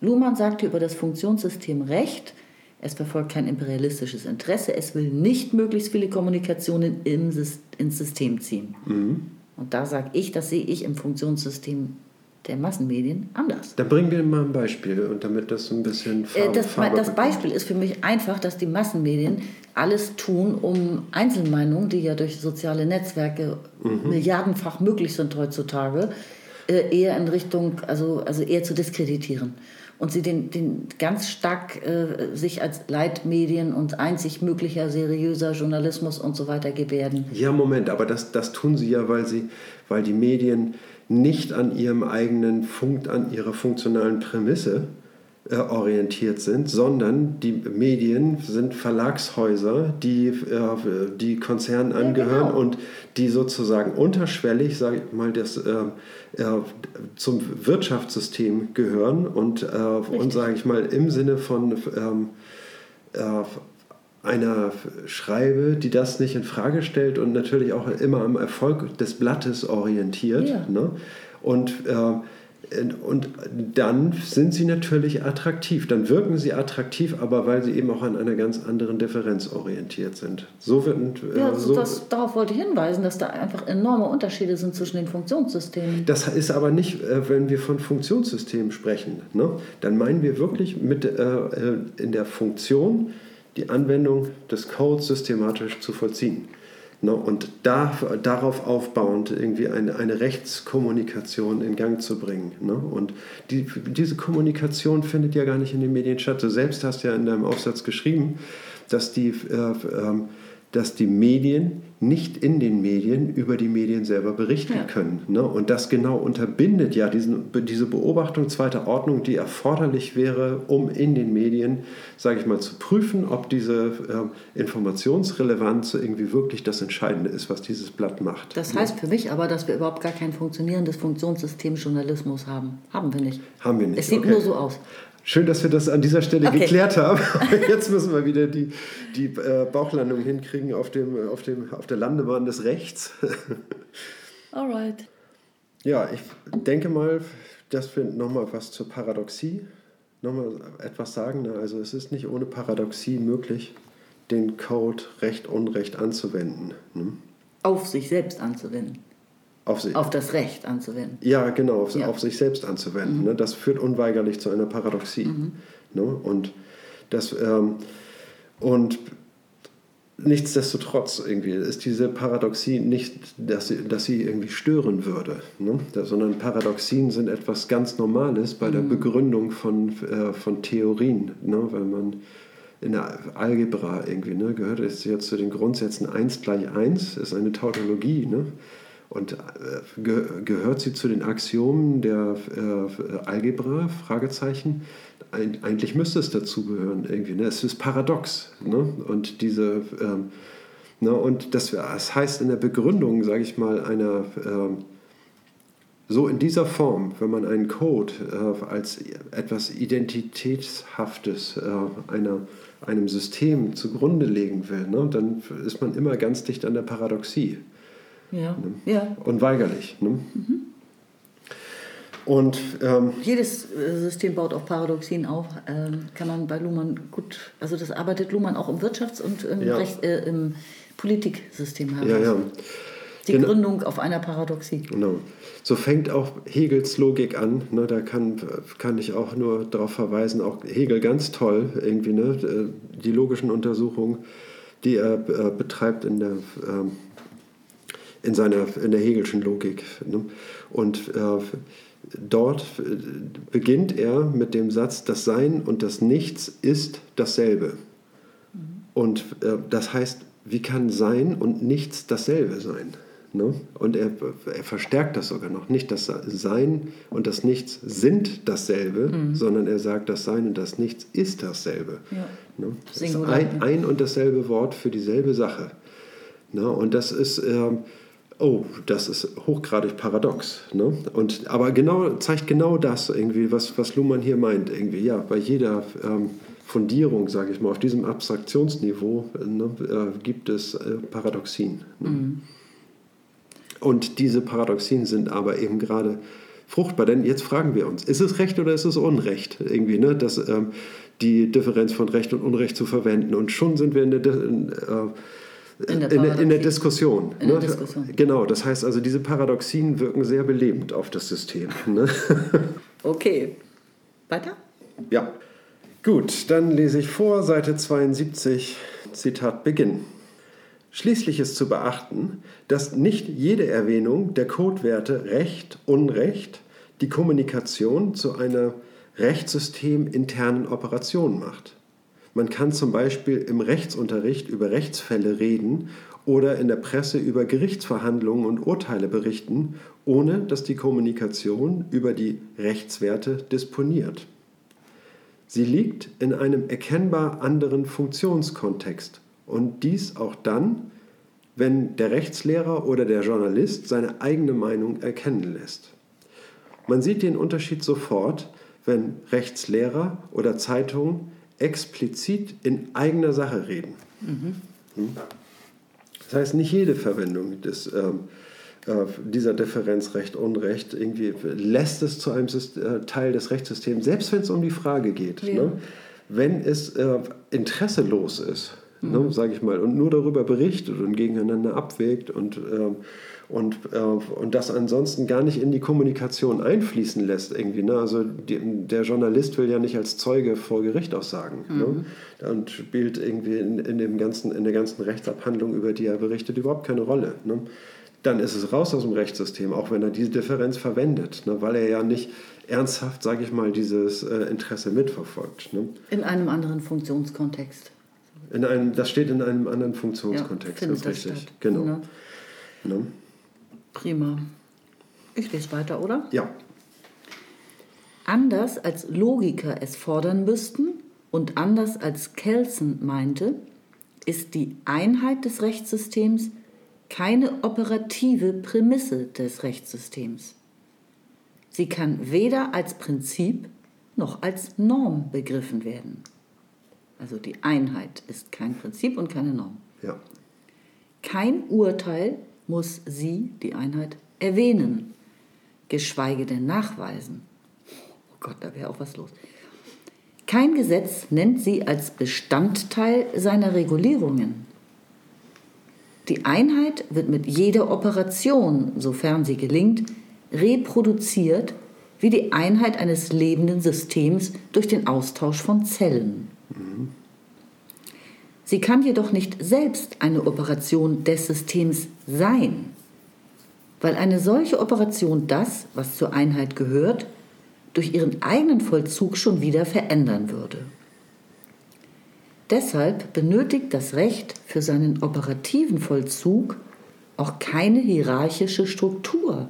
Luhmann sagte über das Funktionssystem Recht, es verfolgt kein imperialistisches Interesse, es will nicht möglichst viele Kommunikationen ins System ziehen. Mhm. Und da sage ich, das sehe ich im Funktionssystem der Massenmedien anders. Dann bringen wir mal ein Beispiel und damit das ein bisschen Farbe, äh, das, Farbe das Beispiel ist für mich einfach, dass die Massenmedien alles tun, um Einzelmeinungen, die ja durch soziale Netzwerke mhm. milliardenfach möglich sind heutzutage, äh, eher in Richtung, also, also eher zu diskreditieren. Und sie den, den ganz stark äh, sich als Leitmedien und einzig möglicher seriöser Journalismus und so weiter gebärden. Ja, Moment, aber das, das tun sie ja, weil, sie, weil die Medien nicht an ihrem eigenen Funkt, an ihrer funktionalen Prämisse äh, orientiert sind, sondern die Medien sind Verlagshäuser, die, äh, die Konzernen angehören ja, genau. und die sozusagen unterschwellig, sage ich mal, das, äh, zum Wirtschaftssystem gehören und, und sage ich mal, im Sinne von ähm, einer Schreibe, die das nicht in Frage stellt und natürlich auch immer am Erfolg des Blattes orientiert. Ja. Ne? Und äh, und dann sind sie natürlich attraktiv. Dann wirken sie attraktiv, aber weil sie eben auch an einer ganz anderen Differenz orientiert sind. So wird, äh, ja, so das, darauf wollte ich hinweisen, dass da einfach enorme Unterschiede sind zwischen den Funktionssystemen. Das ist aber nicht, äh, wenn wir von Funktionssystemen sprechen. Ne? Dann meinen wir wirklich mit, äh, äh in der Funktion die Anwendung des Codes systematisch zu vollziehen. Ne, und da, darauf aufbauend irgendwie eine, eine Rechtskommunikation in Gang zu bringen. Ne? Und die, diese Kommunikation findet ja gar nicht in den Medien statt. Du selbst hast ja in deinem Aufsatz geschrieben, dass die, äh, äh, dass die Medien nicht in den Medien über die Medien selber berichten ja. können. Ne? Und das genau unterbindet ja diesen, diese Beobachtung zweiter Ordnung, die erforderlich wäre, um in den Medien, sage ich mal, zu prüfen, ob diese äh, Informationsrelevanz irgendwie wirklich das Entscheidende ist, was dieses Blatt macht. Das heißt für mich aber, dass wir überhaupt gar kein funktionierendes Funktionssystem Journalismus haben. Haben wir nicht. Haben wir nicht. Es sieht okay. nur so aus. Schön, dass wir das an dieser Stelle okay. geklärt haben. Jetzt müssen wir wieder die, die äh, Bauchlandung hinkriegen auf, dem, auf, dem, auf der Landebahn des Rechts. Alright. Ja, ich denke mal, dass wir nochmal was zur Paradoxie nochmal etwas sagen. Also es ist nicht ohne Paradoxie möglich, den Code Recht Unrecht anzuwenden. Ne? Auf sich selbst anzuwenden auf, sich, auf das Recht anzuwenden. Ja, genau, auf, ja. auf sich selbst anzuwenden. Mhm. Ne? Das führt unweigerlich zu einer Paradoxie. Mhm. Ne? Und, das, ähm, und nichtsdestotrotz irgendwie ist diese Paradoxie nicht, dass sie, dass sie irgendwie stören würde, ne? sondern Paradoxien sind etwas ganz Normales bei der mhm. Begründung von, äh, von Theorien, ne? weil man in der Algebra irgendwie, ne, gehört es jetzt zu den Grundsätzen 1 gleich 1, ist eine Tautologie, ne? Und äh, ge gehört sie zu den Axiomen der äh, Algebra? Fragezeichen. Eig eigentlich müsste es dazugehören irgendwie. Ne? Es ist paradox. Ne? Und diese ähm, ne? und das, das, heißt in der Begründung, sage ich mal, einer ähm, so in dieser Form, wenn man einen Code äh, als etwas Identitätshaftes äh, einer, einem System zugrunde legen will, ne, dann ist man immer ganz dicht an der Paradoxie. Ja. Ne? ja. Unweigerlich. Ne? Mhm. Und, ähm, Jedes äh, System baut auf Paradoxien auf, ähm, kann man bei Luhmann gut, also das arbeitet Luhmann auch im Wirtschafts- und im, ja. Recht, äh, im Politiksystem heraus. Ja, ja. Die genau. Gründung auf einer Paradoxie. Genau. So fängt auch Hegels Logik an. Ne, da kann, kann ich auch nur darauf verweisen, auch Hegel ganz toll, irgendwie, ne, äh, die logischen Untersuchungen, die er äh, betreibt in der ähm, in, seiner, in der Hegelschen Logik. Ne? Und äh, dort äh, beginnt er mit dem Satz, das Sein und das Nichts ist dasselbe. Mhm. Und äh, das heißt, wie kann Sein und Nichts dasselbe sein? Ne? Und er, er, verstärkt das sogar noch. Nicht das Sein und das Nichts sind dasselbe, mhm. sondern er sagt, das Sein und das Nichts ist dasselbe. Ja. Ne? Das ist ein, ein, und dasselbe Wort für dieselbe Sache. Ne? Und das ist... Äh, oh, das ist hochgradig paradox. Ne? Und, aber genau, zeigt genau das irgendwie, was, was Luhmann hier meint. Irgendwie, ja, bei jeder ähm, Fundierung, sage ich mal, auf diesem Abstraktionsniveau ne, äh, gibt es äh, Paradoxien. Ne? Mhm. Und diese Paradoxien sind aber eben gerade fruchtbar. Denn jetzt fragen wir uns, ist es Recht oder ist es Unrecht? Irgendwie, ne? Das, ähm, die Differenz von Recht und Unrecht zu verwenden. Und schon sind wir in der... Äh, in der, in, in der Diskussion. In ne? der Diskussion. Genau, das heißt also, diese Paradoxien wirken sehr belebend auf das System. Ne? Okay. Weiter? Ja. Gut, dann lese ich vor, Seite 72, Zitat Beginn. Schließlich ist zu beachten, dass nicht jede Erwähnung der Codewerte Recht, Unrecht die Kommunikation zu einer rechtssysteminternen Operation macht. Man kann zum Beispiel im Rechtsunterricht über Rechtsfälle reden oder in der Presse über Gerichtsverhandlungen und Urteile berichten, ohne dass die Kommunikation über die Rechtswerte disponiert. Sie liegt in einem erkennbar anderen Funktionskontext und dies auch dann, wenn der Rechtslehrer oder der Journalist seine eigene Meinung erkennen lässt. Man sieht den Unterschied sofort, wenn Rechtslehrer oder Zeitungen explizit in eigener Sache reden. Mhm. Das heißt, nicht jede Verwendung des, ähm, äh, dieser Differenz Recht-Unrecht irgendwie lässt es zu einem System, äh, Teil des Rechtssystems, selbst wenn es um die Frage geht. Ja. Ne? Wenn es äh, interesselos ist, ne, mhm. ne, sage ich mal, und nur darüber berichtet und gegeneinander abwägt und ähm, und, äh, und das ansonsten gar nicht in die Kommunikation einfließen lässt irgendwie. Ne? Also die, der Journalist will ja nicht als Zeuge vor Gericht aussagen ne? mhm. ne? und spielt irgendwie in, in, dem ganzen, in der ganzen Rechtsabhandlung, über die er berichtet, überhaupt keine Rolle. Ne? Dann ist es raus aus dem Rechtssystem, auch wenn er diese Differenz verwendet, ne? weil er ja nicht ernsthaft, sage ich mal, dieses äh, Interesse mitverfolgt. Ne? In einem anderen Funktionskontext. In einem, das steht in einem anderen Funktionskontext, ja, das richtig. Statt. Genau. Ja. Ne? Prima. Ich lese weiter, oder? Ja. Anders als Logiker es fordern müssten und anders als Kelsen meinte, ist die Einheit des Rechtssystems keine operative Prämisse des Rechtssystems. Sie kann weder als Prinzip noch als Norm begriffen werden. Also die Einheit ist kein Prinzip und keine Norm. Ja. Kein Urteil muss sie, die Einheit, erwähnen, geschweige denn nachweisen. Oh Gott, da wäre auch was los. Kein Gesetz nennt sie als Bestandteil seiner Regulierungen. Die Einheit wird mit jeder Operation, sofern sie gelingt, reproduziert wie die Einheit eines lebenden Systems durch den Austausch von Zellen. Mhm. Sie kann jedoch nicht selbst eine Operation des Systems sein, weil eine solche Operation das, was zur Einheit gehört, durch ihren eigenen Vollzug schon wieder verändern würde. Deshalb benötigt das Recht für seinen operativen Vollzug auch keine hierarchische Struktur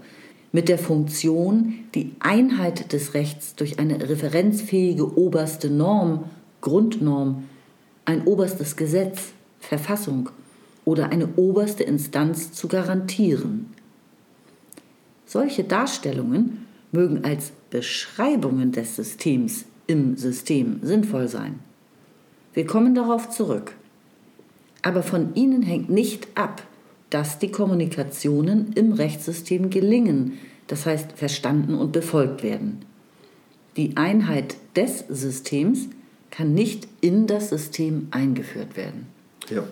mit der Funktion, die Einheit des Rechts durch eine referenzfähige oberste Norm, Grundnorm ein oberstes Gesetz, Verfassung oder eine oberste Instanz zu garantieren. Solche Darstellungen mögen als Beschreibungen des Systems im System sinnvoll sein. Wir kommen darauf zurück. Aber von ihnen hängt nicht ab, dass die Kommunikationen im Rechtssystem gelingen, das heißt verstanden und befolgt werden. Die Einheit des Systems kann nicht in das System eingeführt werden. Ja,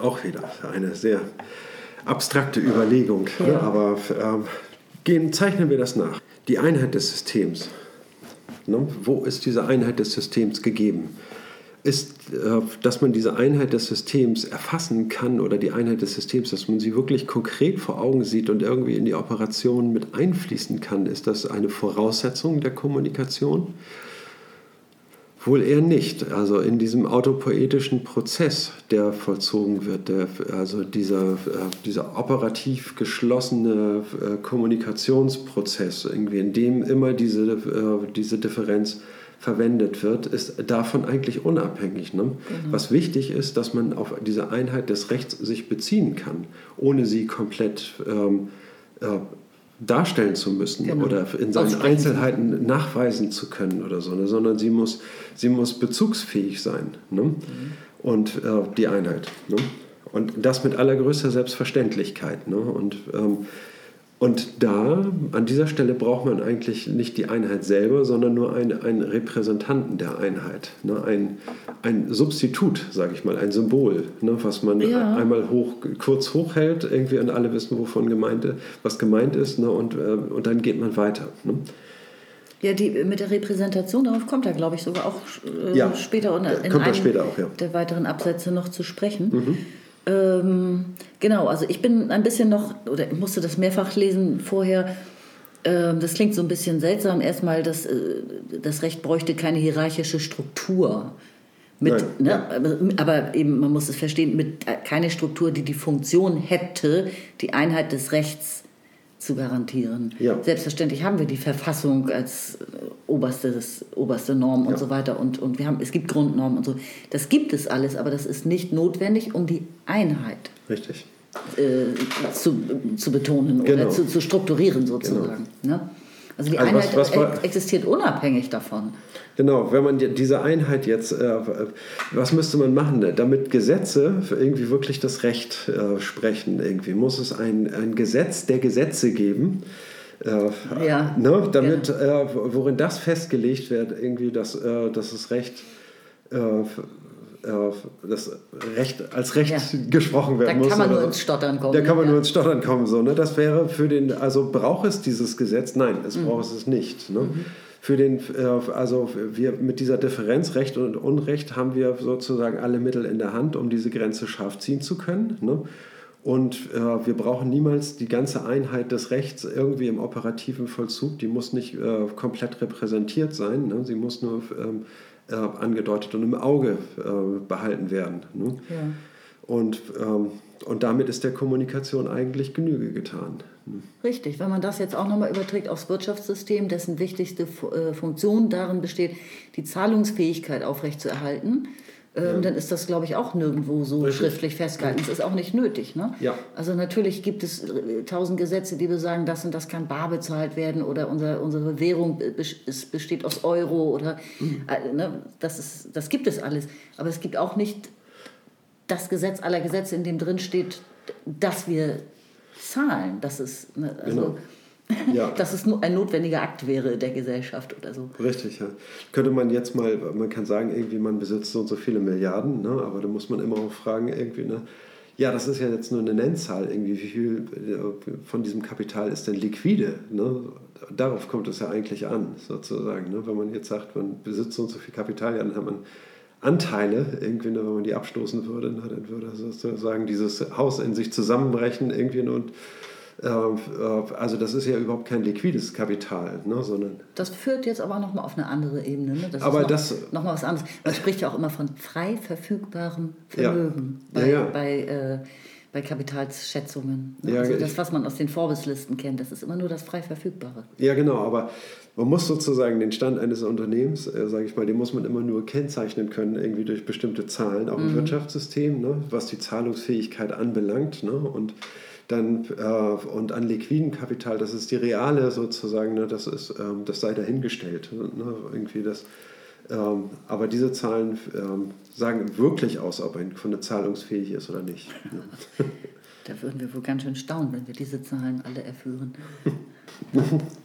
auch wieder eine sehr abstrakte Überlegung, ja. ne? aber ähm, gehen, zeichnen wir das nach. Die Einheit des Systems. Ne? Wo ist diese Einheit des Systems gegeben? Ist, äh, dass man diese Einheit des Systems erfassen kann oder die Einheit des Systems, dass man sie wirklich konkret vor Augen sieht und irgendwie in die Operation mit einfließen kann, ist das eine Voraussetzung der Kommunikation? Wohl eher nicht. Also in diesem autopoetischen Prozess, der vollzogen wird, der, also dieser, äh, dieser operativ geschlossene äh, Kommunikationsprozess, irgendwie, in dem immer diese, äh, diese Differenz verwendet wird, ist davon eigentlich unabhängig. Ne? Genau. Was wichtig ist, dass man auf diese Einheit des Rechts sich beziehen kann, ohne sie komplett ähm, darstellen zu müssen genau. oder in seinen Einzelheiten nachweisen zu können oder so, ne? sondern sie muss, sie muss bezugsfähig sein. Ne? Mhm. Und äh, die Einheit. Ne? Und das mit allergrößter Selbstverständlichkeit. Ne? Und ähm, und da, an dieser Stelle braucht man eigentlich nicht die Einheit selber, sondern nur einen, einen Repräsentanten der Einheit. Ne? Ein, ein Substitut, sage ich mal, ein Symbol, ne? was man ja. einmal hoch, kurz hochhält, irgendwie und alle wissen, wovon gemeint, was gemeint ist, ne? und, äh, und dann geht man weiter. Ne? Ja, die, mit der Repräsentation, darauf kommt er, glaube ich, sogar auch äh, ja, später in kommt einem später auch, ja. der weiteren Absätze noch zu sprechen. Mhm. Ähm, genau, also ich bin ein bisschen noch, oder ich musste das mehrfach lesen vorher. Ähm, das klingt so ein bisschen seltsam. Erstmal, dass äh, das Recht bräuchte keine hierarchische Struktur. Mit, Nein, ne, ja. aber, eben, man muss es verstehen, mit äh, keine Struktur, die die Funktion hätte, die Einheit des Rechts zu garantieren. Ja. Selbstverständlich haben wir die Verfassung als äh, oberstes, oberste Norm und Ja. so weiter und, und wir haben, es gibt Grundnormen und so. Das gibt es alles, aber das ist nicht notwendig, um die Einheit Richtig. äh, zu, zu betonen Genau. oder zu, zu strukturieren sozusagen. Ne? Also die Also was- Einheit was war- ex- existiert unabhängig davon. Genau, wenn man die- diese Einheit jetzt, äh, was müsste man machen, ne? damit Gesetze für irgendwie wirklich das Recht äh, sprechen? Irgendwie muss es ein, ein Gesetz der Gesetze geben, äh, Ja, ne? damit, äh, worin das festgelegt wird, irgendwie, dass, äh, dass das Recht, äh, das Recht als Recht Ja. gesprochen werden Da muss. kann man nur so. ins Stottern kommen, Da kann man ja. nur ins Stottern kommen. So, ne? Das wäre für den, also braucht es dieses Gesetz? Nein, es Mhm. braucht es nicht. Ne? Für den, äh, also wir mit dieser Differenz Recht und Unrecht haben wir sozusagen alle Mittel in der Hand, um diese Grenze scharf ziehen zu können. Ne? Und äh, wir brauchen niemals die ganze Einheit des Rechts irgendwie im operativen Vollzug. Die muss nicht äh, komplett repräsentiert sein. Ne? Sie muss nur ähm, äh, angedeutet und im Auge äh, behalten werden. Ne? Ja. Und, ähm, und damit ist der Kommunikation eigentlich Genüge getan. Richtig, wenn man das jetzt auch nochmal überträgt aufs Wirtschaftssystem, dessen wichtigste äh, Funktion darin besteht, die Zahlungsfähigkeit aufrechtzuerhalten, ähm, dann ist das, glaube ich, auch nirgendwo so Richtig. schriftlich festgehalten. Es ist auch nicht nötig. Ne? Ja. Also natürlich gibt es äh, tausend Gesetze, die besagen, das und das kann bar bezahlt werden oder unser, unsere Währung be- bes- es besteht aus Euro oder äh, ne? das, ist, das gibt es alles. Aber es gibt auch nicht das Gesetz aller Gesetze, in dem drin steht, dass wir zahlen. Das ist, ne, also, Genau. Ja. dass es ein notwendiger Akt wäre der Gesellschaft oder so. Richtig, ja. Könnte man jetzt mal, man kann sagen, irgendwie man besitzt so und so viele Milliarden, ne? aber da muss man immer auch fragen, irgendwie, ne? ja, das ist ja jetzt nur eine Nennzahl, irgendwie, wie viel äh, von diesem Kapital ist denn liquide? Ne? Darauf kommt es ja eigentlich an, sozusagen. Ne? Wenn man jetzt sagt, man besitzt so und so viel Kapital, ja, dann hat man Anteile, irgendwie, ne, wenn man die abstoßen würde, ne, dann würde sozusagen dieses Haus in sich zusammenbrechen irgendwie ne, und äh, also das ist ja überhaupt kein liquides Kapital, ne, sondern Das führt jetzt aber nochmal auf eine andere Ebene. Ne? Das Aber ist noch, das- noch mal was anderes. Man spricht ja auch immer von frei verfügbarem Ja. Vermögen Ja, bei, ja. bei, äh, bei Kapitalsschätzungen. Ne? Ja, also das, was man aus den Forbes-Listen kennt, das ist immer nur das frei verfügbare. Ja, genau, aber man muss sozusagen den Stand eines Unternehmens, äh, sage ich mal, den muss man immer nur kennzeichnen können, irgendwie durch bestimmte Zahlen, auch im Wirtschaftssystem, ne, was die Zahlungsfähigkeit anbelangt. Ne, und dann äh, und an liquidem Kapital, das ist die reale sozusagen, ne, das ist, ähm, das sei dahingestellt. Ne, irgendwie das, ähm, aber diese Zahlen ähm, sagen wirklich aus, ob ein Kunde zahlungsfähig ist oder nicht. Ne. Da würden wir wohl ganz schön staunen, wenn wir diese Zahlen alle erführen.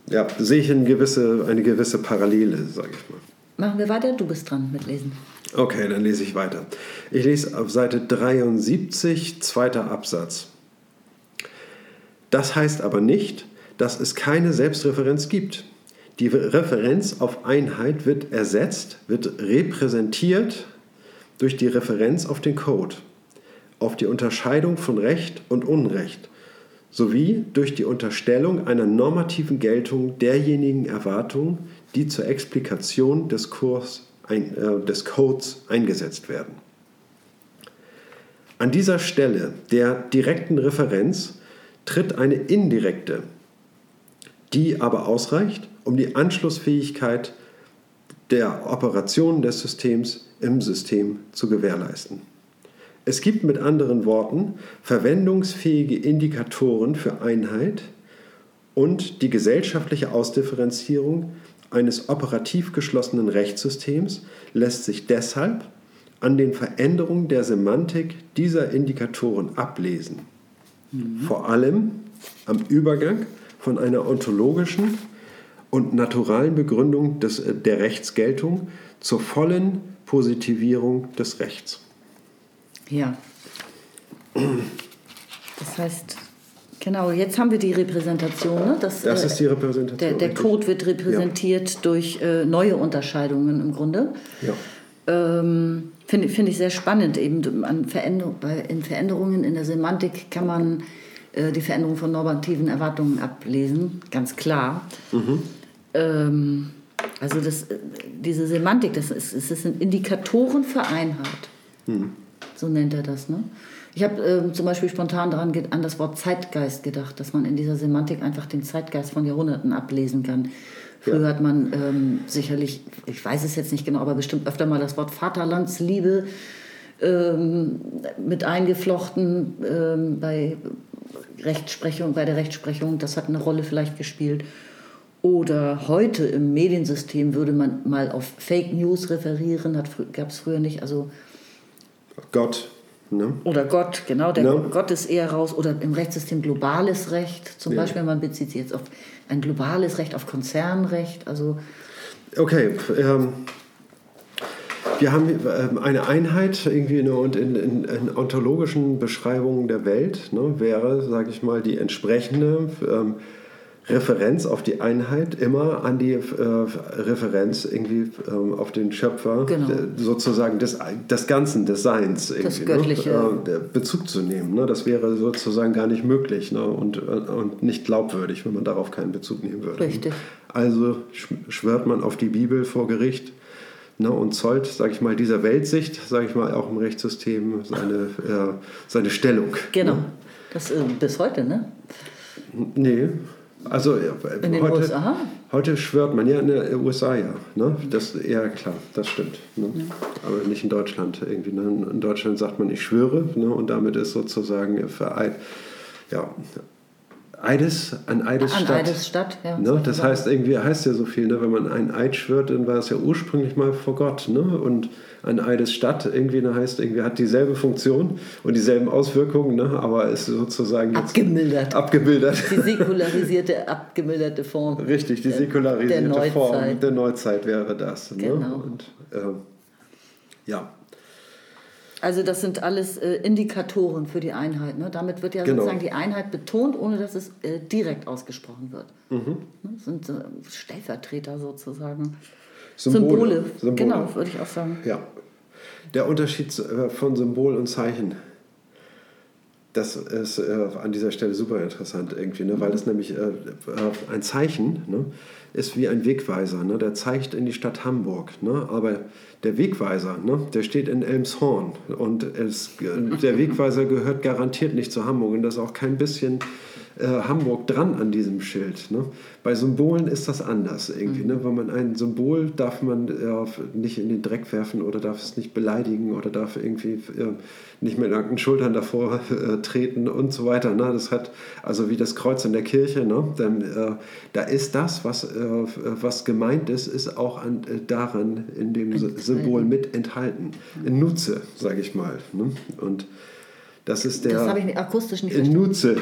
Ja, sehe ich eine gewisse, eine gewisse Parallele, sage ich mal. Machen wir weiter, du bist dran mit Lesen. Okay, dann lese ich weiter. Ich lese auf Seite 73, zweiter Absatz. Das heißt aber nicht, dass es keine Selbstreferenz gibt. Die Referenz auf Einheit wird ersetzt, wird repräsentiert durch die Referenz auf den Code, auf die Unterscheidung von Recht und Unrecht sowie durch die Unterstellung einer normativen Geltung derjenigen Erwartungen, die zur Explikation des, Kurs, ein, äh, des Codes eingesetzt werden. An dieser Stelle der direkten Referenz tritt eine indirekte, die aber ausreicht, um die Anschlussfähigkeit der Operationen des Systems im System zu gewährleisten. Es gibt mit anderen Worten verwendungsfähige Indikatoren für Einheit und die gesellschaftliche Ausdifferenzierung eines operativ geschlossenen Rechtssystems lässt sich deshalb an den Veränderungen der Semantik dieser Indikatoren ablesen. Vor allem am Übergang von einer ontologischen und naturalen Begründung des, der Rechtsgeltung zur vollen Positivierung des Rechts. Ja. Das heißt, genau, jetzt haben wir die Repräsentation. Ne? Das, Das äh, ist die Repräsentation. Der, der. Code wird repräsentiert durch äh, neue Unterscheidungen im Grunde. Ja. Ähm, Finde find ich sehr spannend. Eben an Veränderung, bei, in Veränderungen in der Semantik kann man äh, die Veränderung von normativen Erwartungen ablesen, ganz klar. Ähm, also das, äh, diese Semantik, das, ist, das sind Indikatoren für Einheit. So nennt er das. Ne? Ich habe ähm, zum Beispiel spontan daran an das Wort Zeitgeist gedacht, dass man in dieser Semantik einfach den Zeitgeist von Jahrhunderten ablesen kann. Früher hat man ähm, sicherlich, ich weiß es jetzt nicht genau, aber bestimmt öfter mal das Wort Vaterlandsliebe ähm, mit eingeflochten ähm, bei Rechtsprechung, bei der Rechtsprechung. Das hat eine Rolle vielleicht gespielt. Oder heute im Mediensystem würde man mal auf Fake News referieren, gab es früher nicht. Also Gott. Ne? oder Gott, genau, der Ja. Gott ist eher raus. Oder im Rechtssystem globales Recht, zum Ja. Beispiel, man bezieht sich jetzt auf ein globales Recht, auf Konzernrecht. Also Okay, ähm, wir haben ähm, eine Einheit irgendwie in, und in, in, in ontologischen Beschreibungen der Welt ne, wäre, sage ich mal, die entsprechende ähm, Referenz auf die Einheit immer an die äh, Referenz irgendwie ähm, auf den Schöpfer Genau. sozusagen des, des Ganzen, des Seins irgendwie, Göttliche. Ne, äh, der Bezug zu nehmen. Ne, das wäre sozusagen gar nicht möglich ne, und, äh, und nicht glaubwürdig, wenn man darauf keinen Bezug nehmen würde. Richtig. Also sch- schwört man auf die Bibel vor Gericht ne, und zollt, sage ich mal, dieser Weltsicht, sage ich mal, auch im Rechtssystem seine, äh, seine Stellung. genau, Ne? das äh, bis heute, ne? Nee, also äh, In den heute, USA? heute schwört man ja in den USA ja. Ne? Das, ja, klar, das stimmt. Ne? Aber nicht in Deutschland irgendwie. Ne? In Deutschland sagt man, ich schwöre ne? und damit ist sozusagen für Eid, ja, Eides, an Eidesstadt. An Eidesstadt, ja. Ne? Das heißt, irgendwie heißt ja so viel, ne? wenn man einen Eid schwört, dann war es ja ursprünglich mal vor Gott. Ne? Und ein Eidesstadt irgendwie ne, heißt, irgendwie hat dieselbe Funktion und dieselben Auswirkungen, ne? aber ist sozusagen jetzt Abgemildert. abgemildert. Die säkularisierte, abgemilderte Form. Richtig, die der- säkularisierte der. Form der Neuzeit wäre das. Ne? Genau. Und, ähm, ja, Also das sind alles äh, Indikatoren für die Einheit. Ne? Damit wird ja Genau. sozusagen die Einheit betont, ohne dass es äh, direkt ausgesprochen wird. Mhm. Ne? Das sind äh, Stellvertreter sozusagen. Symbole. Symbole. Genau, würde ich auch sagen. Ja. Der Unterschied äh, von Symbol und Zeichen, das ist äh, an dieser Stelle super interessant irgendwie, ne? weil es nämlich äh, äh, ein Zeichen ne? Ist wie ein Wegweiser, ne? der zeigt in die Stadt Hamburg, ne? aber der Wegweiser, ne? der steht in Elmshorn und es, der Wegweiser gehört garantiert nicht zu Hamburg und da ist auch kein bisschen äh, Hamburg dran an diesem Schild. Ne? Bei Symbolen ist das anders irgendwie. Ne? Wenn man ein Symbol darf man äh, nicht in den Dreck werfen oder darf es nicht beleidigen oder darf irgendwie äh, nicht mit nackten Schultern davor äh, treten und so weiter. Ne? Das hat also wie das Kreuz in der Kirche. Ne? Dann, äh, da ist das, was, was gemeint ist, ist auch an, daran in dem Enthalten. Symbol mit enthalten. In Nutze, sage ich mal. Ne? Und das ist der Das habe ich nicht- akustisch nicht in verstanden. Nutze.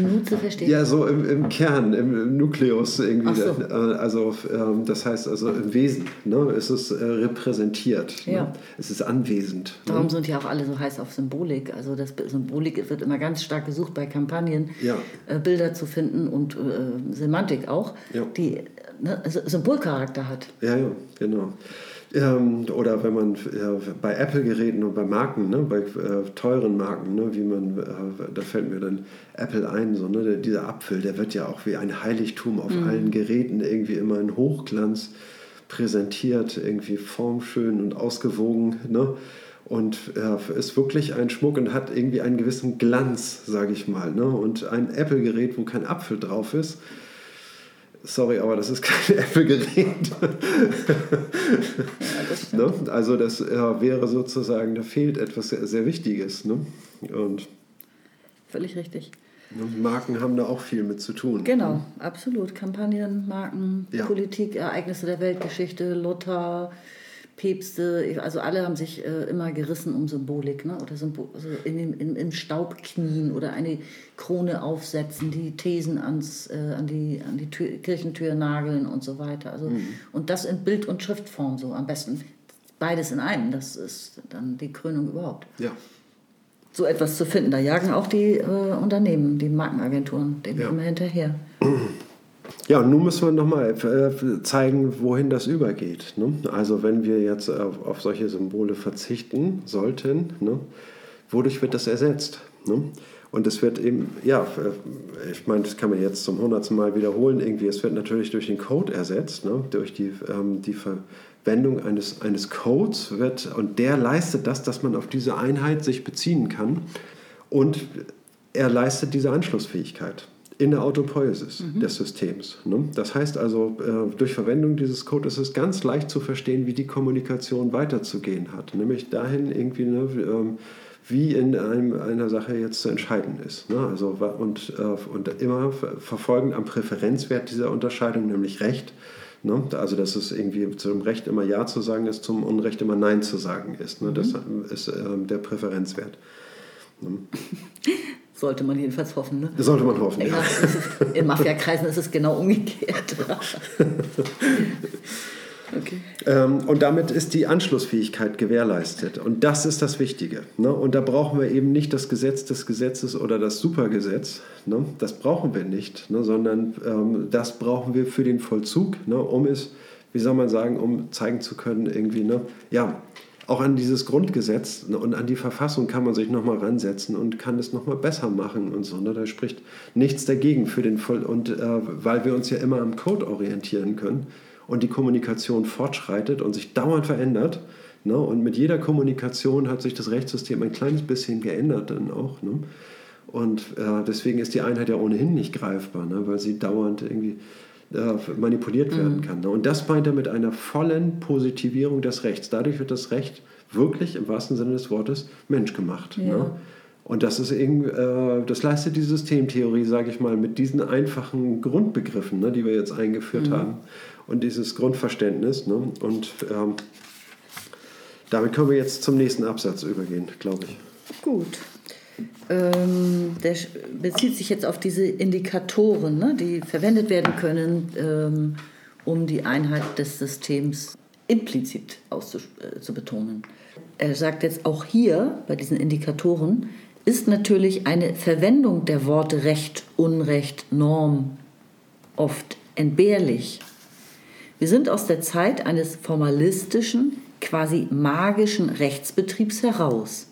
Minute verstehen. Ja, so im, im Kern, im, im Nukleus irgendwie. Ach so. Äh, Also ähm, das heißt also im Wesen ne, ist es äh, repräsentiert. Ja. Ne? Es ist anwesend. Darum Ne? sind ja auch alle so heiß auf Symbolik. Also das Symbolik wird immer ganz stark gesucht bei Kampagnen, Ja. äh, Bilder zu finden und äh, Semantik auch, Ja. die ne, Symbolcharakter hat. Ja, ja, genau. Ähm, oder wenn man äh, bei Apple-Geräten und bei Marken, ne, bei äh, teuren Marken, ne, wie man, äh, da fällt mir dann Apple ein, so, ne, der, dieser Apfel, der wird ja auch wie ein Heiligtum auf allen Geräten irgendwie immer in Hochglanz präsentiert, irgendwie formschön und ausgewogen. Ne? Und äh, ist wirklich ein Schmuck und hat irgendwie einen gewissen Glanz, sage ich mal. Ne? Und ein Apple-Gerät, wo kein Apfel drauf ist, Sorry, aber das ist kein Apple-Gerät. ne? Also das äh, wäre sozusagen, da fehlt etwas sehr, sehr Wichtiges. Ne? Und Völlig richtig. ne, Marken haben da auch viel mit zu tun. Genau, absolut. Kampagnen, Marken, Ja. Politik, Ereignisse der Weltgeschichte, Luther, Päpste, also alle haben sich äh, immer gerissen um Symbolik, ne? oder Symbol, also in dem, in, im Staub knien oder eine Krone aufsetzen, die Thesen ans, äh, an die, an die Tür, Kirchentür nageln und so weiter. Also, Und das in Bild- und Schriftform so am besten. Beides in einem, das ist dann die Krönung überhaupt. Ja. So etwas zu finden, da jagen auch die äh, Unternehmen, die Markenagenturen, dem Ja. immer hinterher. Ja, und nun müssen wir nochmal äh, zeigen, wohin das übergeht. Ne? Also wenn wir jetzt auf, auf, solche Symbole verzichten sollten, ne? wodurch wird das ersetzt? Ne? Und es wird eben, ja, äh, ich meine, das kann man jetzt zum hundertsten Mal wiederholen, irgendwie, es wird natürlich durch den Code ersetzt, ne? durch die, ähm, die Verwendung eines, eines Codes wird, und der leistet das, dass man auf diese Einheit sich beziehen kann und er leistet diese Anschlussfähigkeit in der Autopoiesis mhm. des Systems. Ne? Das heißt also, äh, durch Verwendung dieses Codes ist es ganz leicht zu verstehen, wie die Kommunikation weiterzugehen hat. Nämlich dahin irgendwie, ne, ähm, wie in einem, einer Sache jetzt zu entscheiden ist. Ne? Also, und, äh, und immer verfolgend am Präferenzwert dieser Unterscheidung, nämlich Recht. Ne? Also, dass es irgendwie zum Recht immer Ja zu sagen ist, zum Unrecht immer Nein zu sagen ist. Ne? Das mhm. ist äh, der Präferenzwert. Sollte man jedenfalls hoffen. Ne? Sollte man hoffen, ja. ja. in Mafiakreisen ist es genau umgekehrt. okay. Ähm, und damit ist die Anschlussfähigkeit gewährleistet. Und das ist das Wichtige. Ne? Und da brauchen wir eben nicht das Gesetz des Gesetzes oder das Supergesetz. Ne? Das brauchen wir nicht, ne? sondern ähm, das brauchen wir für den Vollzug, ne? um es, wie soll man sagen, um zeigen zu können, irgendwie, ne? ja, auch an dieses Grundgesetz und an die Verfassung kann man sich nochmal ransetzen und kann es nochmal besser machen und so. Ne? Da spricht nichts dagegen für den Voll und äh, weil wir uns ja immer am Code orientieren können und die Kommunikation fortschreitet und sich dauernd verändert. Ne? Und mit jeder Kommunikation hat sich das Rechtssystem ein kleines bisschen geändert dann auch. Ne? Und äh, deswegen ist die Einheit ja ohnehin nicht greifbar, ne? weil sie dauernd irgendwie äh, manipuliert mhm. werden kann. Ne? Und das meint er mit einer vollen Positivierung des Rechts. Dadurch wird das Recht wirklich im wahrsten Sinne des Wortes menschgemacht. Ja. Ne? Und das ist eben, äh, das leistet die Systemtheorie, sage ich mal, mit diesen einfachen Grundbegriffen, ne, die wir jetzt eingeführt mhm. haben und dieses Grundverständnis. Ne? Und ähm, damit können wir jetzt zum nächsten Absatz übergehen, glaube ich. Gut. Ähm, der bezieht sich jetzt auf diese Indikatoren, ne, die verwendet werden können, ähm, um die Einheit des Systems implizit auszubetonen. Äh, er sagt jetzt auch hier bei diesen Indikatoren ist natürlich eine Verwendung der Worte Recht, Unrecht, Norm oft entbehrlich. Wir sind aus der Zeit eines formalistischen, quasi magischen Rechtsbetriebs heraus.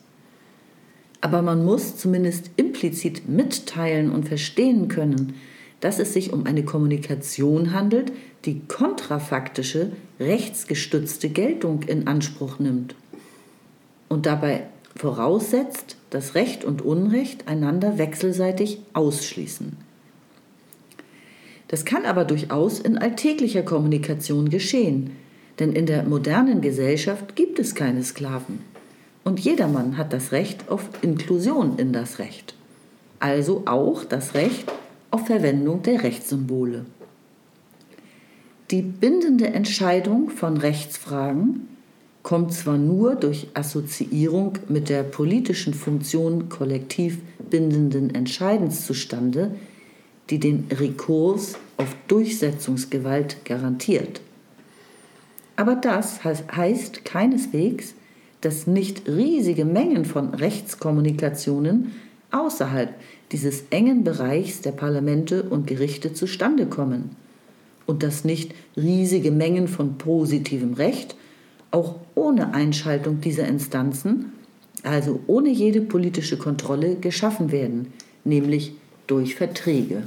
Aber man muss zumindest implizit mitteilen und verstehen können, dass es sich um eine Kommunikation handelt, die kontrafaktische, rechtsgestützte Geltung in Anspruch nimmt und dabei voraussetzt, dass Recht und Unrecht einander wechselseitig ausschließen. Das kann aber durchaus in alltäglicher Kommunikation geschehen, denn in der modernen Gesellschaft gibt es keine Sklaven. Und jedermann hat das Recht auf Inklusion in das Recht. Also auch das Recht auf Verwendung der Rechtssymbole. Die bindende Entscheidung von Rechtsfragen kommt zwar nur durch Assoziierung mit der politischen Funktion kollektiv bindenden Entscheidens zustande, die den Rekurs auf Durchsetzungsgewalt garantiert. Aber das heißt keineswegs, dass nicht riesige Mengen von Rechtskommunikationen außerhalb dieses engen Bereichs der Parlamente und Gerichte zustande kommen und dass nicht riesige Mengen von positivem Recht auch ohne Einschaltung dieser Instanzen, also ohne jede politische Kontrolle, geschaffen werden, nämlich durch Verträge.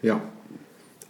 Ja,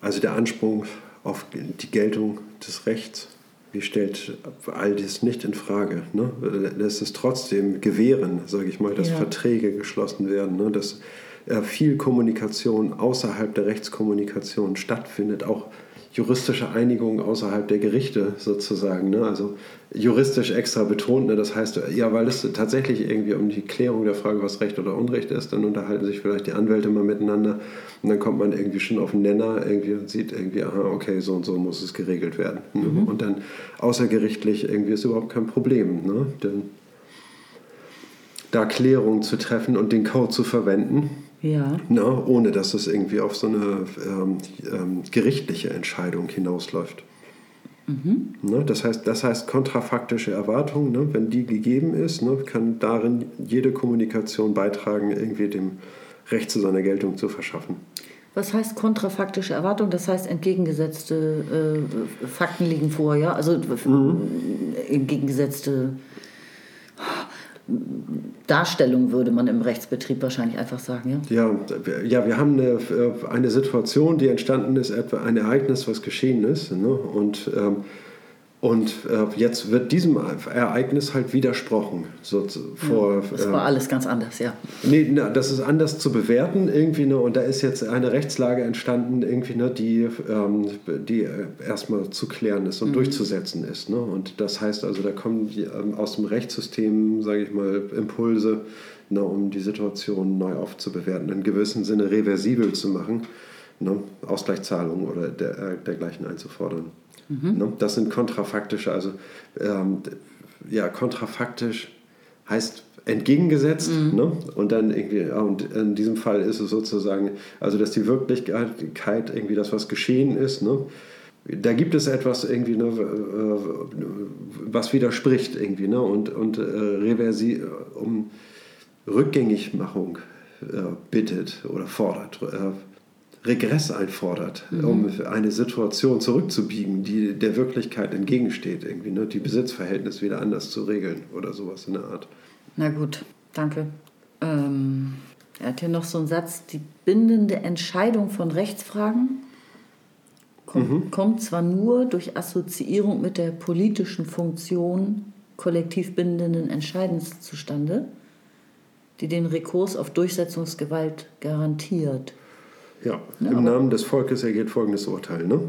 also der Anspruch auf die Geltung des Rechts wie stellt all das nicht in Frage. Ne? Das ist trotzdem gewähren, sage ich mal, dass ja. Verträge geschlossen werden, ne? dass äh, viel Kommunikation außerhalb der Rechtskommunikation stattfindet, auch juristische Einigungen außerhalb der Gerichte sozusagen. Ne? Also juristisch extra betont. Ne? Das heißt, ja, weil es tatsächlich irgendwie um die Klärung der Frage, was Recht oder Unrecht ist, dann unterhalten sich vielleicht die Anwälte mal miteinander und dann kommt man irgendwie schon auf den Nenner irgendwie und sieht irgendwie, aha, okay, so und so muss es geregelt werden. Ne? Mhm. Und dann außergerichtlich irgendwie ist überhaupt kein Problem. Ne? Denn da Klärungen zu treffen und den Code zu verwenden, ja. Ne, ohne dass es irgendwie auf so eine ähm, ähm, gerichtliche Entscheidung hinausläuft. Mhm. Ne, das, heißt, das heißt, kontrafaktische Erwartung, ne, wenn die gegeben ist, ne, kann darin jede Kommunikation beitragen, irgendwie dem Recht zu seiner Geltung zu verschaffen. Was heißt kontrafaktische Erwartung? Das heißt, entgegengesetzte äh, Fakten liegen vor, ja? Also mhm. entgegengesetzte Darstellung würde man im Rechtsbetrieb wahrscheinlich einfach sagen, ja? Ja, ja wir haben eine, eine Situation, die entstanden ist, etwa ein Ereignis, was geschehen ist. Ne? Und ähm, und äh, jetzt wird diesem Ereignis halt widersprochen. So vor, ja, das war äh, alles ganz anders, ja. Nee, na, das ist anders zu bewerten irgendwie. Ne, und da ist jetzt eine Rechtslage entstanden, irgendwie, ne, die, ähm, die äh, erstmal zu klären ist und mhm. durchzusetzen ist. Ne? Und das heißt also, da kommen die, ähm, aus dem Rechtssystem, sage ich mal, Impulse, ne, um die Situation neu aufzubewerten, in gewissem Sinne reversibel zu machen, ne? Ausgleichszahlungen oder der, äh, dergleichen einzufordern. Mhm. Ne? Das sind kontrafaktische, also ähm, ja, kontrafaktisch heißt entgegengesetzt. Mhm. Ne? Und dann irgendwie, und in diesem Fall ist es sozusagen, also dass die Wirklichkeit irgendwie das, was geschehen ist, ne? da gibt es etwas irgendwie, ne, was widerspricht irgendwie, ne? Und, und äh, reversi um Rückgängigmachung äh, bittet oder fordert. Äh, Regress einfordert, mhm. um eine Situation zurückzubiegen, die der Wirklichkeit entgegensteht, irgendwie, ne? die Besitzverhältnisse wieder anders zu regeln oder sowas in der Art. Na gut, danke. Ähm, er hat hier noch so einen Satz, die bindende Entscheidung von Rechtsfragen kommt, mhm. kommt zwar nur durch Assoziierung mit der politischen Funktion kollektiv bindenden Entscheidens zustande, die den Rekurs auf Durchsetzungsgewalt garantiert. Ja, ja im Namen des Volkes ergeht folgendes Urteil, ne?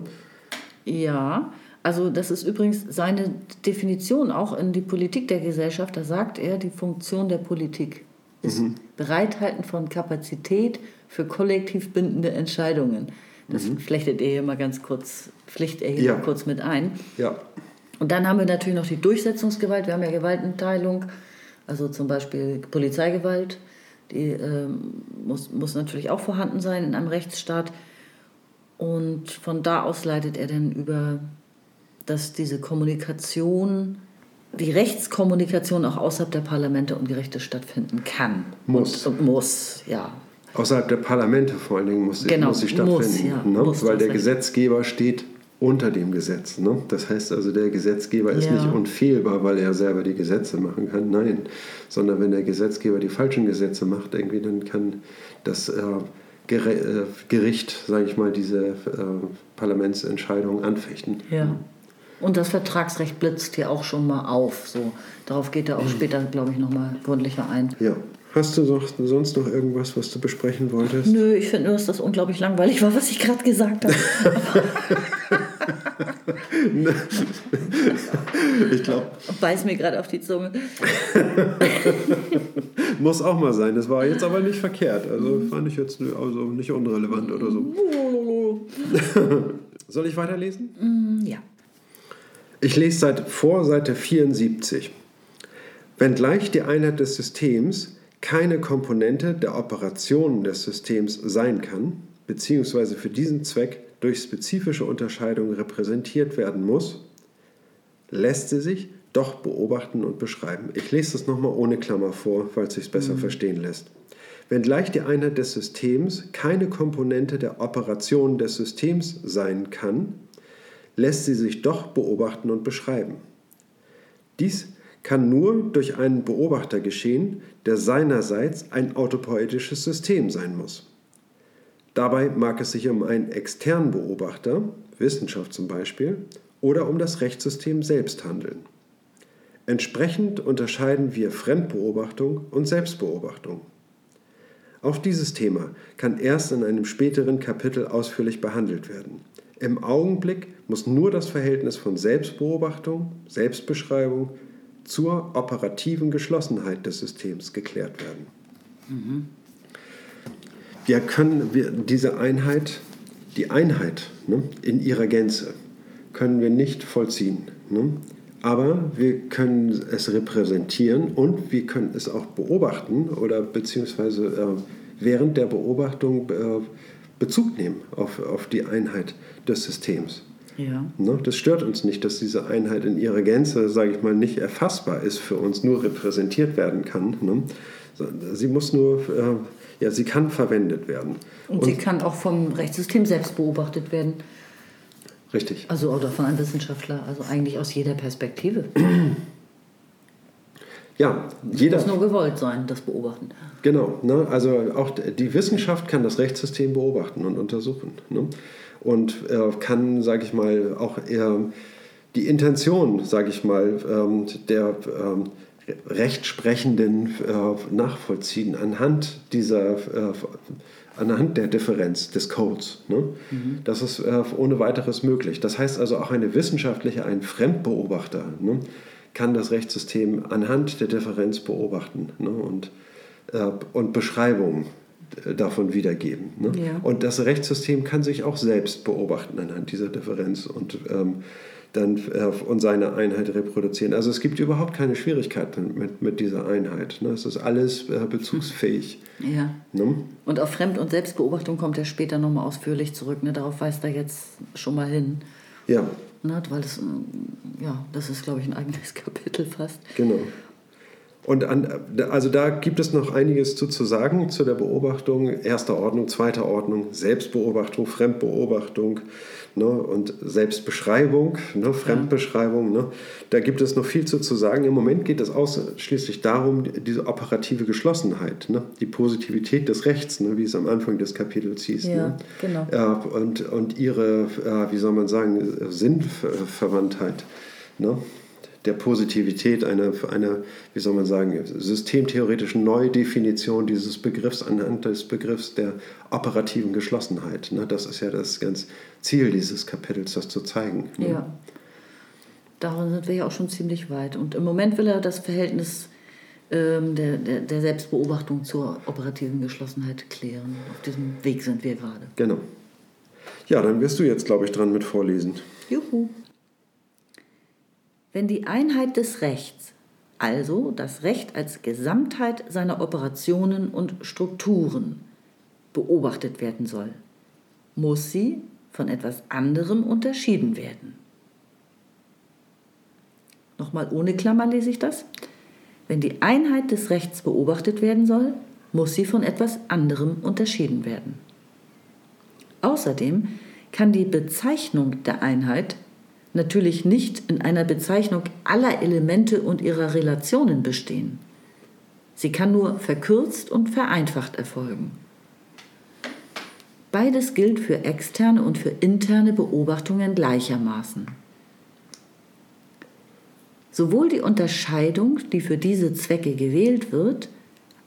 Ja, also das ist übrigens seine Definition auch in die Politik der Gesellschaft. Da sagt er, die Funktion der Politik ist mhm. Bereithalten von Kapazität für kollektiv bindende Entscheidungen. Das mhm. flechtet er hier mal ganz kurz, pflicht er hier ja. mal kurz mit ein. Ja. Und dann haben wir natürlich noch die Durchsetzungsgewalt. Wir haben ja Gewaltenteilung, also zum Beispiel Polizeigewalt, die äh, muss, muss natürlich auch vorhanden sein in einem Rechtsstaat. Und von da aus leitet er dann über, dass diese Kommunikation, die Rechtskommunikation auch außerhalb der Parlamente und Gerichte stattfinden kann. Muss. Und, und muss, ja. Außerhalb der Parlamente vor allen Dingen muss, genau, muss sie stattfinden. Muss, ja, ne? muss Weil der Gesetzgeber steht unter dem Gesetz. Ne? Das heißt also, der Gesetzgeber ist ja. nicht unfehlbar, weil er selber die Gesetze machen kann. Nein, sondern wenn der Gesetzgeber die falschen Gesetze macht, irgendwie, dann kann das äh, äh Gericht, sage ich mal, diese äh, Parlamentsentscheidung anfechten. Ja. Und das Vertragsrecht blitzt hier auch schon mal auf. So, darauf geht er auch später, glaube ich, nochmal gründlicher ein. Ja. Hast du sonst noch irgendwas, was du besprechen wolltest? Nö, ich finde nur, dass das unglaublich langweilig war, was ich gerade gesagt habe. ich glaube. Beiß mir gerade auf die Zunge. Muss auch mal sein. Das war jetzt aber nicht verkehrt. Also fand ich jetzt also nicht unrelevant oder so. Soll ich weiterlesen? Mm, ja. Ich lese seit vor Seite 74. Wenngleich die Einheit des Systems keine Komponente der Operationen des Systems sein kann, beziehungsweise für diesen Zweck durch spezifische Unterscheidungen repräsentiert werden muss, lässt sie sich doch beobachten und beschreiben. Ich lese das nochmal ohne Klammer vor, es sich besser mhm. verstehen lässt. Wenngleich die Einheit des Systems keine Komponente der Operation des Systems sein kann, lässt sie sich doch beobachten und beschreiben. Dies kann nur durch einen Beobachter geschehen, der seinerseits ein autopoetisches System sein muss. Dabei mag es sich um einen externen Beobachter, Wissenschaft zum Beispiel, oder um das Rechtssystem selbst handeln. Entsprechend unterscheiden wir Fremdbeobachtung und Selbstbeobachtung. Auch dieses Thema kann erst in einem späteren Kapitel ausführlich behandelt werden. Im Augenblick muss nur das Verhältnis von Selbstbeobachtung, Selbstbeschreibung zur operativen Geschlossenheit des Systems geklärt werden. Mhm ja, können wir diese Einheit, die Einheit ne, in ihrer Gänze, können wir nicht vollziehen. Ne? Aber wir können es repräsentieren und wir können es auch beobachten oder beziehungsweise äh, während der Beobachtung äh, Bezug nehmen auf, auf die Einheit des Systems. Ja. Ne? Das stört uns nicht, dass diese Einheit in ihrer Gänze, sage ich mal, nicht erfassbar ist für uns, nur repräsentiert werden kann, ne? Sie muss nur, äh, ja, sie kann verwendet werden. Und, und sie kann auch vom Rechtssystem selbst beobachtet werden. Richtig. Also oder von einem Wissenschaftler, also eigentlich aus jeder Perspektive. Ja, jeder. Es muss nur gewollt sein, das Beobachten. Genau, ne? also auch die Wissenschaft kann das Rechtssystem beobachten und untersuchen. Ne? Und äh, kann, sage ich mal, auch eher die Intention, sage ich mal, ähm, der ähm, Rechtsprechenden äh, nachvollziehen anhand dieser, äh, anhand der Differenz des Codes. Ne? Mhm. Das ist äh, ohne weiteres möglich. Das heißt also auch eine wissenschaftliche, ein Fremdbeobachter. Ne? kann das Rechtssystem anhand der Differenz beobachten ne, und, äh, und Beschreibungen äh, davon wiedergeben. Ne? Ja. Und das Rechtssystem kann sich auch selbst beobachten anhand dieser Differenz und ähm, dann äh, und seine Einheit reproduzieren. Also es gibt überhaupt keine Schwierigkeiten mit, mit dieser Einheit. Ne? Es ist alles äh, bezugsfähig. Ja. Ne? Und auf Fremd- und Selbstbeobachtung kommt er später nochmal ausführlich zurück. Ne? Darauf weist er jetzt schon mal hin. Ja. Ne, weil das, ja, das ist, glaube ich, ein eigenes Kapitel fast. Genau. Und an, also da gibt es noch einiges zu, zu sagen zu der Beobachtung, erster Ordnung, zweiter Ordnung, Selbstbeobachtung, Fremdbeobachtung, ne, und Selbstbeschreibung, ne, Fremdbeschreibung. Ne, da gibt es noch viel zu, zu sagen. Im Moment geht es ausschließlich darum, diese operative Geschlossenheit, ne, die Positivität des Rechts, ne, wie es am Anfang des Kapitels hieß. Ja, ne, genau. äh, und, und ihre, wie soll man sagen, Sinnverwandtheit. Ne? Der Positivität, einer, einer, wie soll man sagen, systemtheoretischen Neudefinition dieses Begriffs anhand des Begriffs der operativen Geschlossenheit. Ne? Das ist ja das ganz Ziel dieses Kapitels, das zu zeigen. Ne? Ja, darin sind wir ja auch schon ziemlich weit. Und im Moment will er das Verhältnis ähm, der, der, der Selbstbeobachtung zur operativen Geschlossenheit klären. Auf diesem Weg sind wir gerade. Genau. Ja, dann wirst du jetzt, glaube ich, dran mit vorlesen. Juhu. Wenn die Einheit des Rechts, also das Recht als Gesamtheit seiner Operationen und Strukturen, beobachtet werden soll, muss sie von etwas anderem unterschieden werden. Nochmal ohne Klammer lese ich das. Wenn die Einheit des Rechts beobachtet werden soll, muss sie von etwas anderem unterschieden werden. Außerdem kann die Bezeichnung der Einheit natürlich nicht in einer Bezeichnung aller Elemente und ihrer Relationen bestehen. Sie kann nur verkürzt und vereinfacht erfolgen. Beides gilt für externe und für interne Beobachtungen gleichermaßen. Sowohl die Unterscheidung, die für diese Zwecke gewählt wird,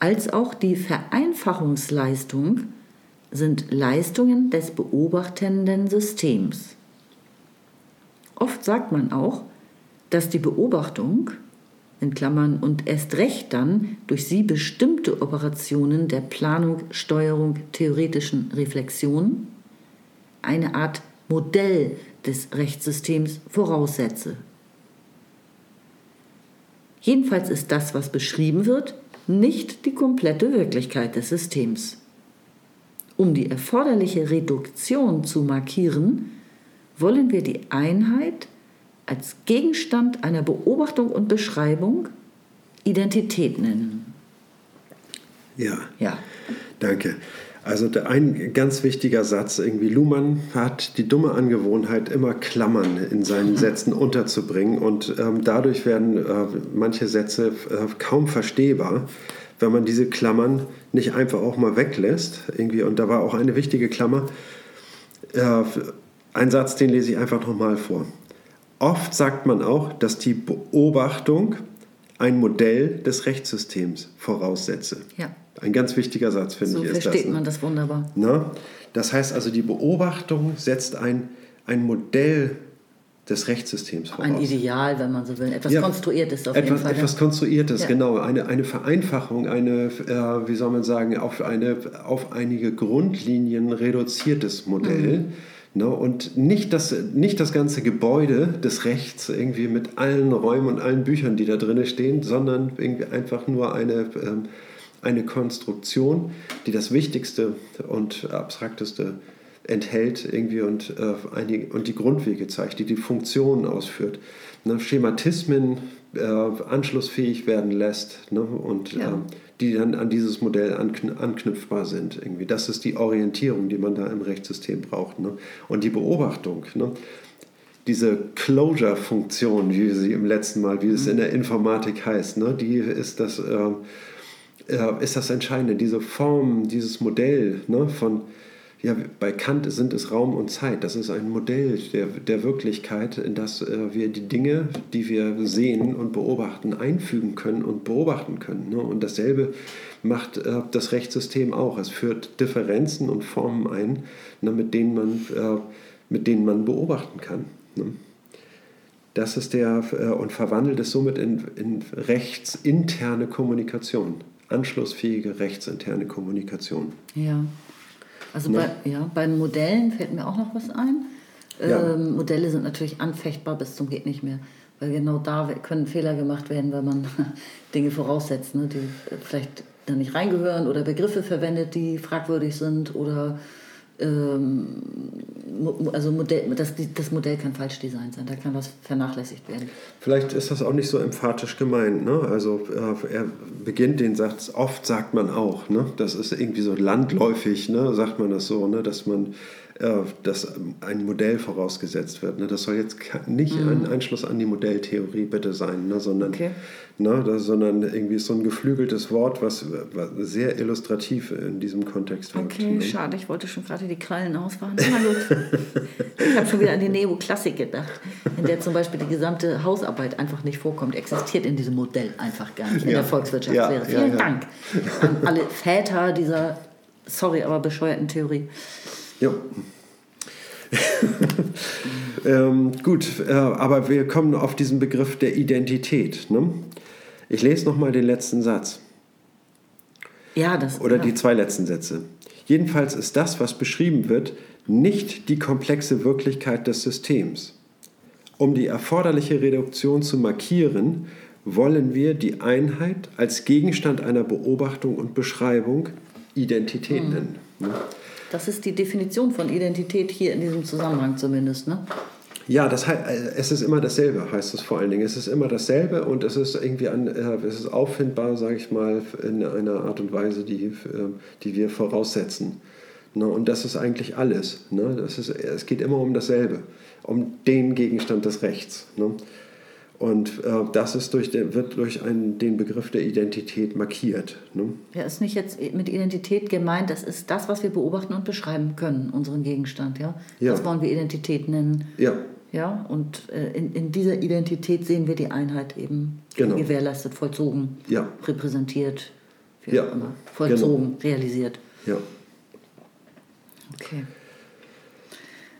als auch die Vereinfachungsleistung sind Leistungen des beobachtenden Systems. Oft sagt man auch, dass die Beobachtung, in Klammern und erst recht dann durch sie bestimmte Operationen der Planung, Steuerung, theoretischen Reflexion, eine Art Modell des Rechtssystems voraussetze. Jedenfalls ist das, was beschrieben wird, nicht die komplette Wirklichkeit des Systems. Um die erforderliche Reduktion zu markieren, wollen wir die Einheit als Gegenstand einer Beobachtung und Beschreibung Identität nennen. Ja. Ja. Danke. Also ein ganz wichtiger Satz, irgendwie Luhmann hat die dumme Angewohnheit, immer Klammern in seinen Sätzen unterzubringen und ähm, dadurch werden äh, manche Sätze äh, kaum verstehbar, wenn man diese Klammern nicht einfach auch mal weglässt. Irgendwie. Und da war auch eine wichtige Klammer, äh, ein Satz, den lese ich einfach nochmal vor. Oft sagt man auch, dass die Beobachtung ein Modell des Rechtssystems voraussetze. Ja. Ein ganz wichtiger Satz, finde so ich. So versteht das, man das wunderbar. Na? Das heißt also, die Beobachtung setzt ein, ein Modell des Rechtssystems voraus. Ein Ideal, wenn man so will. Etwas ja, Konstruiertes auf etwas, jeden Fall. Etwas Konstruiertes, ja. genau. Eine, eine Vereinfachung, eine, äh, wie soll man sagen, auf, eine, auf einige Grundlinien reduziertes Modell. Mhm Ne? Und nicht das, nicht das ganze Gebäude des Rechts irgendwie mit allen Räumen und allen Büchern, die da drin stehen, sondern irgendwie einfach nur eine, ähm, eine Konstruktion, die das Wichtigste und Abstrakteste enthält irgendwie und, äh, einige, und die Grundwege zeigt, die die Funktionen ausführt. Ne? Schematismen äh, anschlussfähig werden lässt ne? und ja. äh, die dann an dieses Modell anknüpfbar sind. Irgendwie. Das ist die Orientierung, die man da im Rechtssystem braucht. Ne? Und die Beobachtung. Ne? Diese Closure-Funktion, wie sie im letzten Mal, wie es in der Informatik heißt, ne? die ist das, äh, äh, ist das Entscheidende. Diese Form, dieses Modell ne? von ja, bei Kant sind es Raum und Zeit. Das ist ein Modell der, der Wirklichkeit, in das äh, wir die Dinge, die wir sehen und beobachten, einfügen können und beobachten können. Ne? Und dasselbe macht äh, das Rechtssystem auch. Es führt Differenzen und Formen ein, ne, mit, denen man, äh, mit denen man beobachten kann. Ne? Das ist der, äh, und verwandelt es somit in, in rechtsinterne Kommunikation, anschlussfähige rechtsinterne Kommunikation. Ja. Also ne? bei, ja, bei Modellen fällt mir auch noch was ein. Ja. Ähm, Modelle sind natürlich anfechtbar bis zum geht nicht mehr. Weil genau da können Fehler gemacht werden, weil man Dinge voraussetzt, ne, die vielleicht da nicht reingehören oder Begriffe verwendet, die fragwürdig sind oder ähm, also Modell, das, das Modell kann falsch designt sein, da kann was vernachlässigt werden. Vielleicht ist das auch nicht so emphatisch gemeint. Ne? Also äh, er beginnt den Satz, oft sagt man auch, ne? das ist irgendwie so landläufig, ne? sagt man das so, ne? dass man dass ein Modell vorausgesetzt wird. Ne? Das soll jetzt nicht mhm. ein Einschluss an die Modelltheorie bitte sein, ne? sondern, okay. ne? das, sondern irgendwie so ein geflügeltes Wort, was, was, sehr illustrativ in diesem Kontext wirkt. Okay, ne? schade, ich wollte schon gerade die Krallen ausfahren. Ich habe schon wieder an die Neoklassik gedacht, in der zum Beispiel die gesamte Hausarbeit einfach nicht vorkommt, existiert in diesem Modell einfach gar nicht, in ja. der Volkswirtschaftslehre. Ja, Vielen ja, Dank an alle Väter dieser, sorry, aber bescheuerten Theorie. Ja. ähm, gut, äh, aber wir kommen auf diesen Begriff der Identität. Ne? Ich lese nochmal den letzten Satz. Ja, das. Oder die zwei letzten Sätze. Jedenfalls ist das, was beschrieben wird, nicht die komplexe Wirklichkeit des Systems. Um die erforderliche Reduktion zu markieren, wollen wir die Einheit als Gegenstand einer Beobachtung und Beschreibung Identität mhm. nennen. Ne? Das ist die Definition von Identität hier in diesem Zusammenhang zumindest, ne? Ja, das äh, es ist immer dasselbe, heißt es vor allen Dingen. Es ist immer dasselbe und es ist irgendwie an, äh, es ist auffindbar, sage ich mal, in einer Art und Weise, die, äh, die wir voraussetzen. Ne? Und das ist eigentlich alles. Ne? Das ist, es geht immer um dasselbe, um den Gegenstand des Rechts. Ne? Und äh, das ist durch den, wird durch einen, den Begriff der Identität markiert. Ne? Ja, ist nicht jetzt mit Identität gemeint, das ist das, was wir beobachten und beschreiben können, unseren Gegenstand. Ja? ja. Das wollen wir Identität nennen. Ja. Ja, und äh, in, in dieser Identität sehen wir die Einheit eben genau. gewährleistet, vollzogen, ja. repräsentiert, wie ja. auch immer, vollzogen, genau. realisiert. Ja. Okay.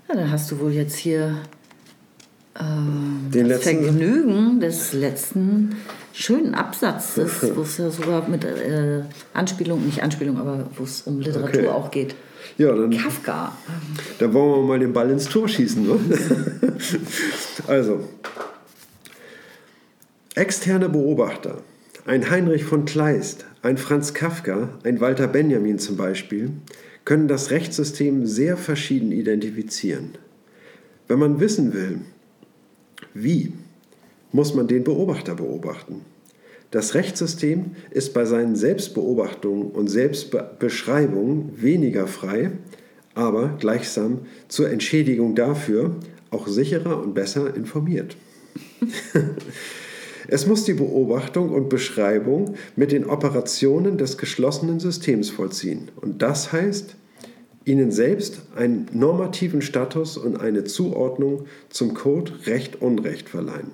Ja, dann hast du wohl jetzt hier das letzten? Vergnügen des letzten schönen Absatzes, wo es ja sogar mit äh, Anspielung, nicht Anspielung, aber wo es um Literatur okay. auch geht. Ja, dann, Kafka. Dann wollen wir mal den Ball ins Tor schießen. Ne? also, externe Beobachter, ein Heinrich von Kleist, ein Franz Kafka, ein Walter Benjamin zum Beispiel, können das Rechtssystem sehr verschieden identifizieren. Wenn man wissen will, wie muss man den Beobachter beobachten? Das Rechtssystem ist bei seinen Selbstbeobachtungen und Selbstbeschreibungen weniger frei, aber gleichsam zur Entschädigung dafür auch sicherer und besser informiert. es muss die Beobachtung und Beschreibung mit den Operationen des geschlossenen Systems vollziehen. Und das heißt, ihnen selbst einen normativen Status und eine Zuordnung zum Code Recht-Unrecht verleihen.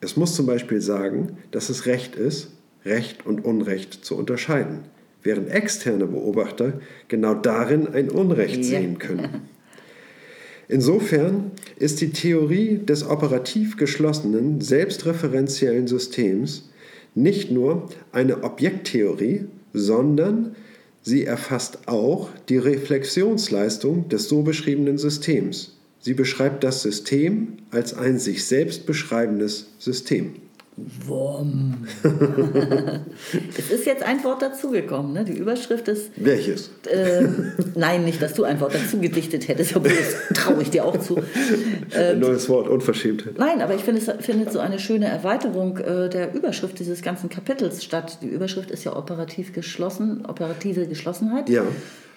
Es muss zum Beispiel sagen, dass es Recht ist, Recht und Unrecht zu unterscheiden, während externe Beobachter genau darin ein Unrecht sehen können. Insofern ist die Theorie des operativ geschlossenen, selbstreferenziellen Systems nicht nur eine Objekttheorie, sondern Sie erfasst auch die Reflexionsleistung des so beschriebenen Systems. Sie beschreibt das System als ein sich selbst beschreibendes System. Wom. es ist jetzt ein Wort dazugekommen. Ne? Die Überschrift ist. Welches? Äh, nein, nicht, dass du ein Wort dazu gedichtet hättest, obwohl das traue ich dir auch zu. Ein neues Wort, Unverschämtheit. Nein, aber ich finde, es findet so eine schöne Erweiterung äh, der Überschrift dieses ganzen Kapitels statt. Die Überschrift ist ja operativ geschlossen, operative Geschlossenheit. Ja.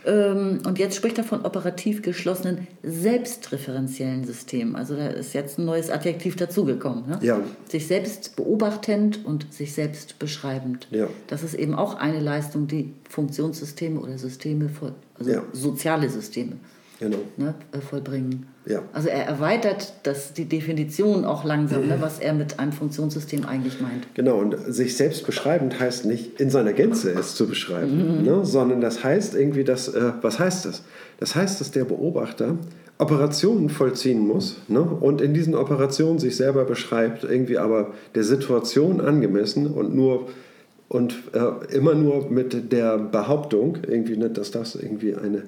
Ähm, und jetzt spricht er von operativ geschlossenen selbstreferenziellen Systemen. Also da ist jetzt ein neues Adjektiv dazugekommen. Ne? Ja. Sich selbst beobachtend und sich selbst beschreibend. Ja. Das ist eben auch eine Leistung, die Funktionssysteme oder Systeme, voll, also Ja. soziale Systeme Genau. ne, äh, vollbringen. Ja. Also er erweitert das, die Definition auch langsam, ne, was er mit einem Funktionssystem eigentlich meint. Genau, und sich selbst beschreibend heißt nicht in seiner Gänze es zu beschreiben, ne? sondern das heißt irgendwie, dass, äh, was heißt das? Das heißt, dass der Beobachter Operationen vollziehen muss ne? und in diesen Operationen sich selber beschreibt, irgendwie aber der Situation angemessen und nur und äh, immer nur mit der Behauptung, irgendwie, ne, dass das irgendwie eine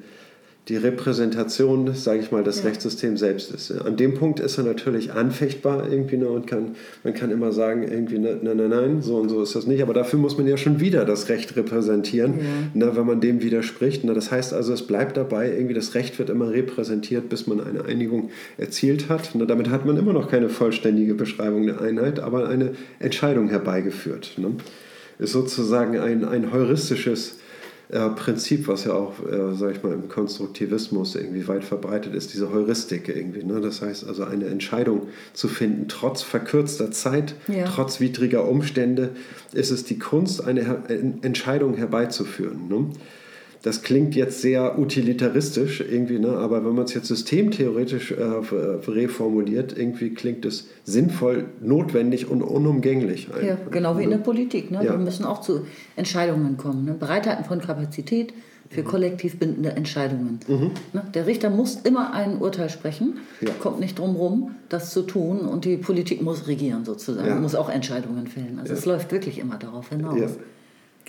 die Repräsentation, sage ich mal, des Ja. Rechtssystems selbst ist. An dem Punkt ist er natürlich anfechtbar irgendwie ne, und kann, man kann immer sagen, irgendwie, ne, nein, nein, nein, so und so ist das nicht. Aber dafür muss man ja schon wieder das Recht repräsentieren, ne, wenn man dem widerspricht. Ne, das heißt also, es bleibt dabei, irgendwie das Recht wird immer repräsentiert, bis man eine Einigung erzielt hat. Ne, damit hat man immer noch keine vollständige Beschreibung der Einheit, aber eine Entscheidung herbeigeführt. Ne. Ist sozusagen ein, ein heuristisches äh, Prinzip, was ja auch, äh, sag ich mal, im Konstruktivismus irgendwie weit verbreitet ist, diese Heuristik irgendwie. Ne? Das heißt also, eine Entscheidung zu finden, trotz verkürzter Zeit, Ja. trotz widriger Umstände, ist es die Kunst, eine Her en- Entscheidung herbeizuführen. Ne? Das klingt jetzt sehr utilitaristisch irgendwie, ne? aber wenn man es jetzt systemtheoretisch äh, reformuliert, irgendwie klingt es sinnvoll, notwendig und unumgänglich. Ja, genau wie in der Politik. Ne? Ja. Wir müssen auch zu Entscheidungen kommen. Ne? Bereithalten von Kapazität für kollektiv bindende Entscheidungen. Ne? Der Richter muss immer ein Urteil sprechen, Ja. kommt nicht drum rum, das zu tun und die Politik muss regieren sozusagen, Ja. muss auch Entscheidungen fällen. Also es läuft wirklich immer darauf hinaus.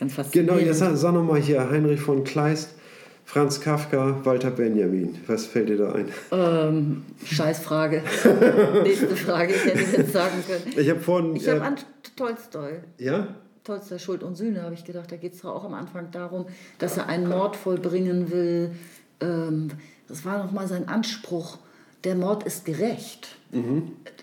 Ganz Genau, faszinierend. jetzt sag, nochmal hier Heinrich von Kleist, Franz Kafka, Walter Benjamin. Was fällt dir da ein? Ähm, Scheißfrage. Nächste Frage, ich hätte jetzt sagen können. Ich habe vorhin. Ich habe äh, an Tolstoi. ja? Tolstoi Schuld und Sühne, habe ich gedacht. Da geht es auch am Anfang darum, dass er einen Mord vollbringen will. Ähm, das war nochmal sein Anspruch. Der Mord ist gerecht.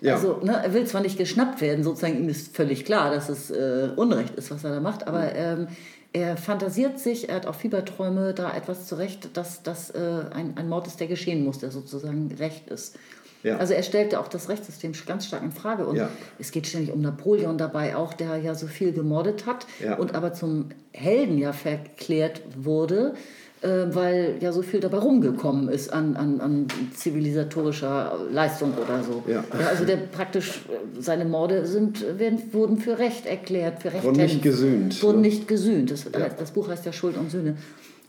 Ja. Also, ne, er will zwar nicht geschnappt werden, sozusagen, ihm ist völlig klar, dass es äh, Unrecht ist, was er da macht, aber ähm, er fantasiert sich, er hat auch Fieberträume, da etwas zurecht, dass das äh, ein, ein Mord ist, der geschehen muss, der sozusagen recht ist. Ja. Also er stellte auch das Rechtssystem ganz stark in Frage. Und Ja. es geht ständig um Napoleon dabei auch, der ja so viel gemordet hat und aber zum Helden ja verklärt wurde, weil ja so viel dabei rumgekommen ist an, an, an zivilisatorischer Leistung oder so. Ja. also der praktisch, äh, seine Morde sind, werden, wurden für Recht erklärt, für Recht Wurden nicht gesühnt, Wurden ne? nicht gesühnt. Das, Ja. das Buch heißt ja Schuld und Sühne.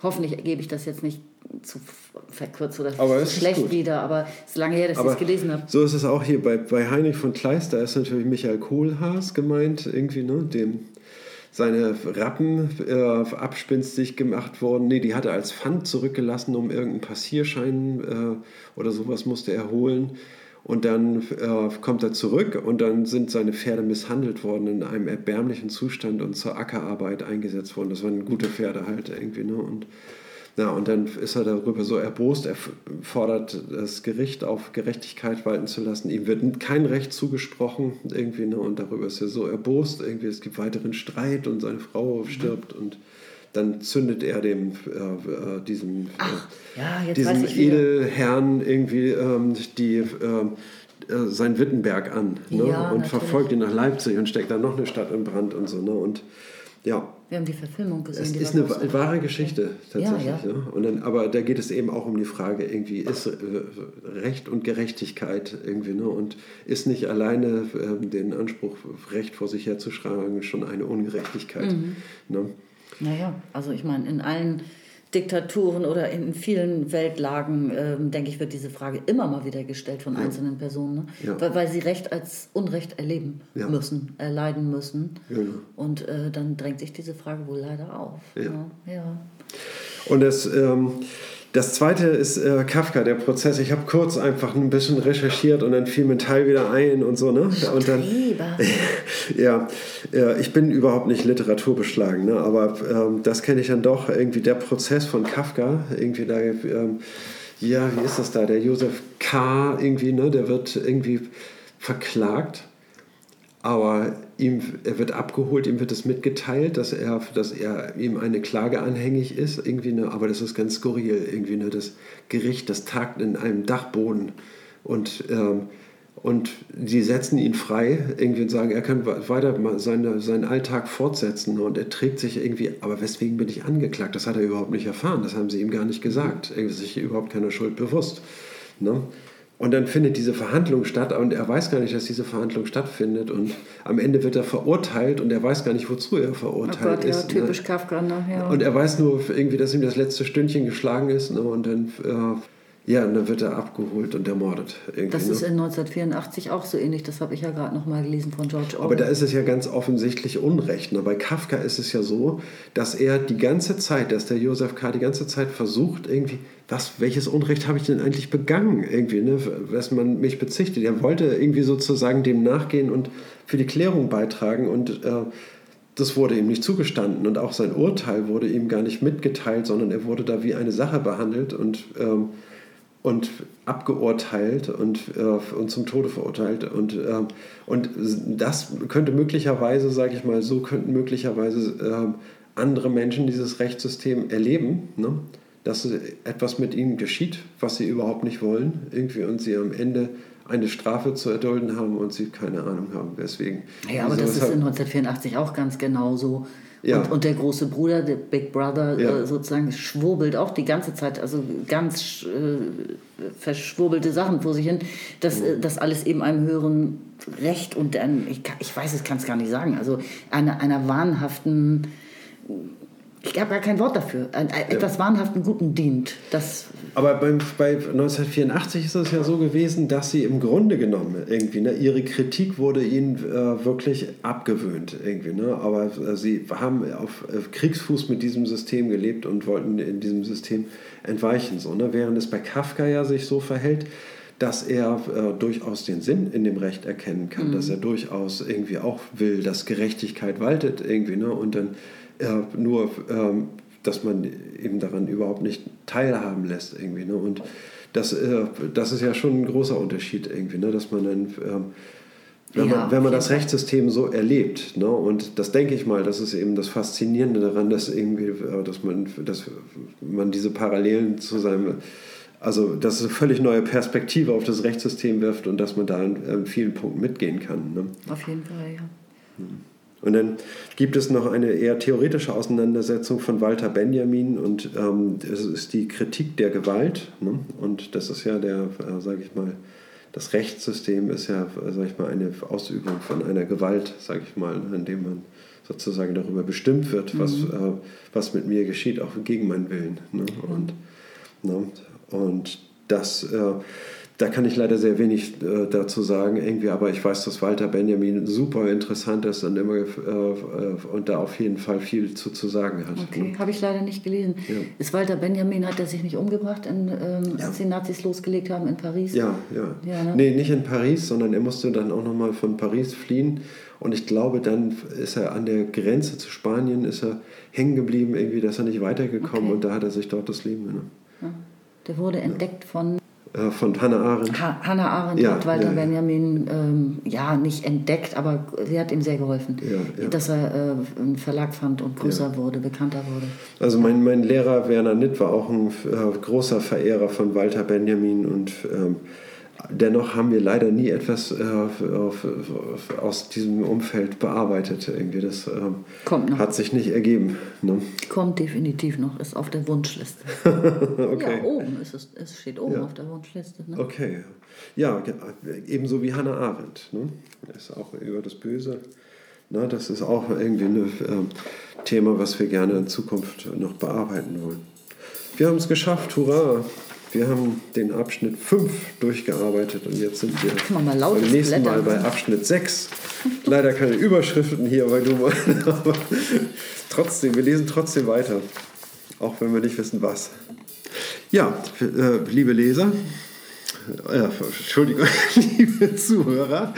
Hoffentlich gebe ich das jetzt nicht zu verkürzt oder Aber zu schlecht wieder, aber es ist lange her, dass ich es gelesen habe. so ist es auch hier bei, bei Heinrich von Kleist. Da ist natürlich Michael Kohlhaas gemeint, irgendwie, ne? Dem seine Rappen äh, abspinstig gemacht worden. Nee, die hat er als Pfand zurückgelassen, um irgendeinen Passierschein äh, oder sowas musste er holen. Und dann äh, kommt er zurück und dann sind seine Pferde misshandelt worden in einem erbärmlichen Zustand und zur Ackerarbeit eingesetzt worden. Das waren gute Pferde halt irgendwie. Ne? Und, ja, und dann ist er darüber so erbost, er fordert das Gericht auf Gerechtigkeit walten zu lassen. Ihm wird kein Recht zugesprochen irgendwie, ne? und darüber ist er so erbost. Irgendwie, es gibt weiteren Streit und seine Frau stirbt und dann zündet er dem äh, äh, diesem, äh, ja, diesem. Edelherrn irgendwie ähm, die, ähm, äh, sein Wittenberg an ne? Ja, und natürlich. verfolgt ihn nach Leipzig und steckt da noch eine Stadt in Brand und so. Ne? Und ja, Wir haben die Verfilmung gesehen. es ist eine wahre Geschichte tatsächlich. Ja, ja. Und dann, aber da geht es eben auch um die Frage, irgendwie ist äh, Recht und Gerechtigkeit irgendwie, ne? und ist nicht alleine ähm, den Anspruch, Recht vor sich herzuschlagen, schon eine Ungerechtigkeit. Mhm. Ne? Naja, also ich meine, in allen Diktaturen oder in vielen Weltlagen, ähm, denke ich, wird diese Frage immer mal wieder gestellt von einzelnen Personen, ne? Ja. weil, weil sie Recht als Unrecht erleben Ja. müssen, erleiden müssen. Und äh, dann drängt sich diese Frage wohl leider auf. Ja. Ja. ja. Und das, ähm, Das zweite ist äh, Kafka, der Prozess. Ich habe kurz einfach ein bisschen recherchiert und dann fiel mir ein Teil wieder ein und so. Ne? Und dann, ja, äh, ich bin überhaupt nicht literaturbeschlagen, ne? aber ähm, das kenne ich dann doch. Irgendwie der Prozess von Kafka, irgendwie da, ähm, ja, wie ist das da? Der Josef K. irgendwie, ne? der wird irgendwie verklagt aber ihm, er wird abgeholt, ihm wird es mitgeteilt, dass er, dass er ihm eine Klage anhängig ist, irgendwie eine, aber das ist ganz skurril, irgendwie eine, das Gericht, das tagt in einem Dachboden und, ähm, und die setzen ihn frei, irgendwie und sagen, er kann weiter seine, seinen Alltag fortsetzen und er trägt sich irgendwie, aber weswegen bin ich angeklagt? Das hat er überhaupt nicht erfahren, das haben sie ihm gar nicht gesagt, er ist sich überhaupt keiner Schuld bewusst. Ne? Und dann findet diese Verhandlung statt und er weiß gar nicht, dass diese Verhandlung stattfindet. Und am Ende wird er verurteilt und er weiß gar nicht, wozu er verurteilt oh Gott, ist. Ja, typisch ne? Kafka, ne? Ja. Und er weiß nur irgendwie, dass ihm das letzte Stündchen geschlagen ist. Ne? Und dann. Äh, ja, und dann wird er abgeholt und ermordet. Das ist ne? in 1984 auch so ähnlich, das habe ich ja gerade noch mal gelesen von George Orwell. Aber da ist es ja ganz offensichtlich Unrecht. Ne? Bei Kafka ist es ja so, dass er die ganze Zeit, dass der Josef K. die ganze Zeit versucht, irgendwie, was, welches Unrecht habe ich denn eigentlich begangen, irgendwie, ne? was man mich bezichtet. Er wollte irgendwie sozusagen dem nachgehen und für die Klärung beitragen und äh, das wurde ihm nicht zugestanden und auch sein Urteil wurde ihm gar nicht mitgeteilt, sondern er wurde da wie eine Sache behandelt und ähm, und abgeurteilt und, äh, und zum Tode verurteilt. Und, äh, und das könnte möglicherweise, sage ich mal, so könnten möglicherweise äh, andere Menschen dieses Rechtssystem erleben, ne? dass etwas mit ihnen geschieht, was sie überhaupt nicht wollen, irgendwie und sie am Ende eine Strafe zu erdulden haben und sie keine Ahnung haben, weswegen. Ja, aber das ist in 1984 auch ganz genau so. Ja. Und, und, der große Bruder, der Big Brother, ja. äh, sozusagen schwurbelt auch die ganze Zeit, also ganz äh, verschwurbelte Sachen vor sich hin, dass äh, das alles eben einem höheren Recht und ein, ich, ich weiß es, kann es gar nicht sagen, also einer, einer wahnhaften ich habe gar kein Wort dafür, etwas wahnhaften Guten dient. Das Aber beim, bei 1984 ist es ja so gewesen, dass sie im Grunde genommen irgendwie, ne, ihre Kritik wurde ihnen äh, wirklich abgewöhnt irgendwie. Ne? Aber äh, sie haben auf äh, Kriegsfuß mit diesem System gelebt und wollten in diesem System entweichen. So, ne? Während es bei Kafka ja sich so verhält, dass er äh, durchaus den Sinn in dem Recht erkennen kann, mhm. dass er durchaus irgendwie auch will, dass Gerechtigkeit waltet irgendwie. Ne? Und dann äh, nur, ähm, dass man eben daran überhaupt nicht teilhaben lässt irgendwie. Ne? Und das, äh, das ist ja schon ein großer Unterschied irgendwie, ne? dass man dann, ähm, wenn, ja, man, wenn man das Rechtssystem so erlebt, ne? und das denke ich mal, das ist eben das Faszinierende daran, dass, irgendwie, äh, dass, man, dass man diese Parallelen zu seinem also, dass es eine völlig neue Perspektive auf das Rechtssystem wirft und dass man da in vielen Punkten mitgehen kann. Ne? Auf jeden Fall, ja. Hm. Und dann gibt es noch eine eher theoretische Auseinandersetzung von Walter Benjamin und ähm, das ist die Kritik der Gewalt. Ne? Und das ist ja der, äh, sage ich mal, das Rechtssystem ist ja, sage ich mal, eine Ausübung von einer Gewalt, sage ich mal, ne? indem man sozusagen darüber bestimmt wird, was, mhm. äh, was mit mir geschieht, auch gegen meinen Willen. Ne? Und, ne? und das äh, da kann ich leider sehr wenig äh, dazu sagen, irgendwie, aber ich weiß, dass Walter Benjamin super interessant ist und immer äh, äh und da auf jeden Fall viel zu, zu sagen hat. Okay, ne? habe ich leider nicht gelesen. Ja. Ist Walter Benjamin, hat er sich nicht umgebracht, in, ähm, ja. als die Nazis losgelegt haben in Paris? Ja, ja. ja ne? Nee, nicht in Paris, sondern er musste dann auch nochmal von Paris fliehen. Und ich glaube, dann ist er an der Grenze zu Spanien ist er hängen geblieben, irgendwie, dass er nicht weitergekommen okay. und da hat er sich dort das Leben genommen. Der wurde entdeckt von von Hannah Arendt. Ha Hannah Arendt ja, hat Walter ja, Benjamin ähm, ja nicht entdeckt, aber sie hat ihm sehr geholfen, ja, dass er äh, einen Verlag fand und größer wurde, bekannter wurde. Also mein, mein Lehrer Werner Nitt war auch ein äh, großer Verehrer von Walter Benjamin und ähm, Dennoch haben wir leider nie etwas äh, auf, auf, aus diesem Umfeld bearbeitet. Irgendwie das ähm, Kommt noch. hat sich nicht ergeben. Ne? Kommt definitiv noch, ist auf der Wunschliste. okay. Ja, oben ist es, es steht oben ja. auf der Wunschliste. Ne? Okay, ja, ebenso wie Hannah Arendt. Ne? Ist auch über das Böse. Na, das ist auch irgendwie ein äh, Thema, was wir gerne in Zukunft noch bearbeiten wollen. Wir haben es geschafft, hurra! Wir haben den Abschnitt 5 durchgearbeitet und jetzt sind wir beim nächsten Mal bei Abschnitt 6. Leider keine Überschriften hier, weil du mal. trotzdem, wir lesen trotzdem weiter. Auch wenn wir nicht wissen, was. Ja, äh, liebe Leser, äh, Entschuldigung, liebe Zuhörer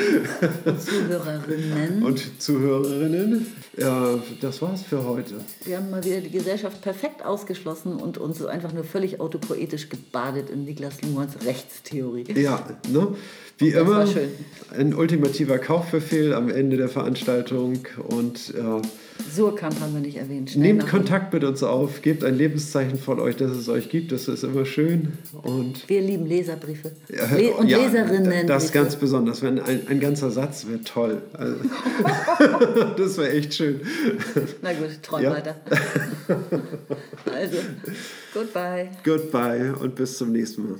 Zuhörerinnen. und Zuhörerinnen, ja, das war's für heute. Wir haben mal wieder die Gesellschaft perfekt ausgeschlossen und uns so einfach nur völlig autopoetisch gebadet in Niklas Luhmanns Rechtstheorie. Ja, ne? wie Das immer ein ultimativer Kaufbefehl am Ende der Veranstaltung und ja, Surkamp haben wir nicht erwähnt. Schnell nehmt Kontakt mit uns auf, gebt ein Lebenszeichen von euch, dass es euch gibt, das ist immer schön und Wir lieben Leserbriefe. Le und ja, Leserinnen. Das ganz besonders. Wenn ein, ein ganzer Satz wäre toll. Also, das wäre echt schön. Na gut, träum Ja. weiter. also, goodbye. Goodbye und bis zum nächsten Mal.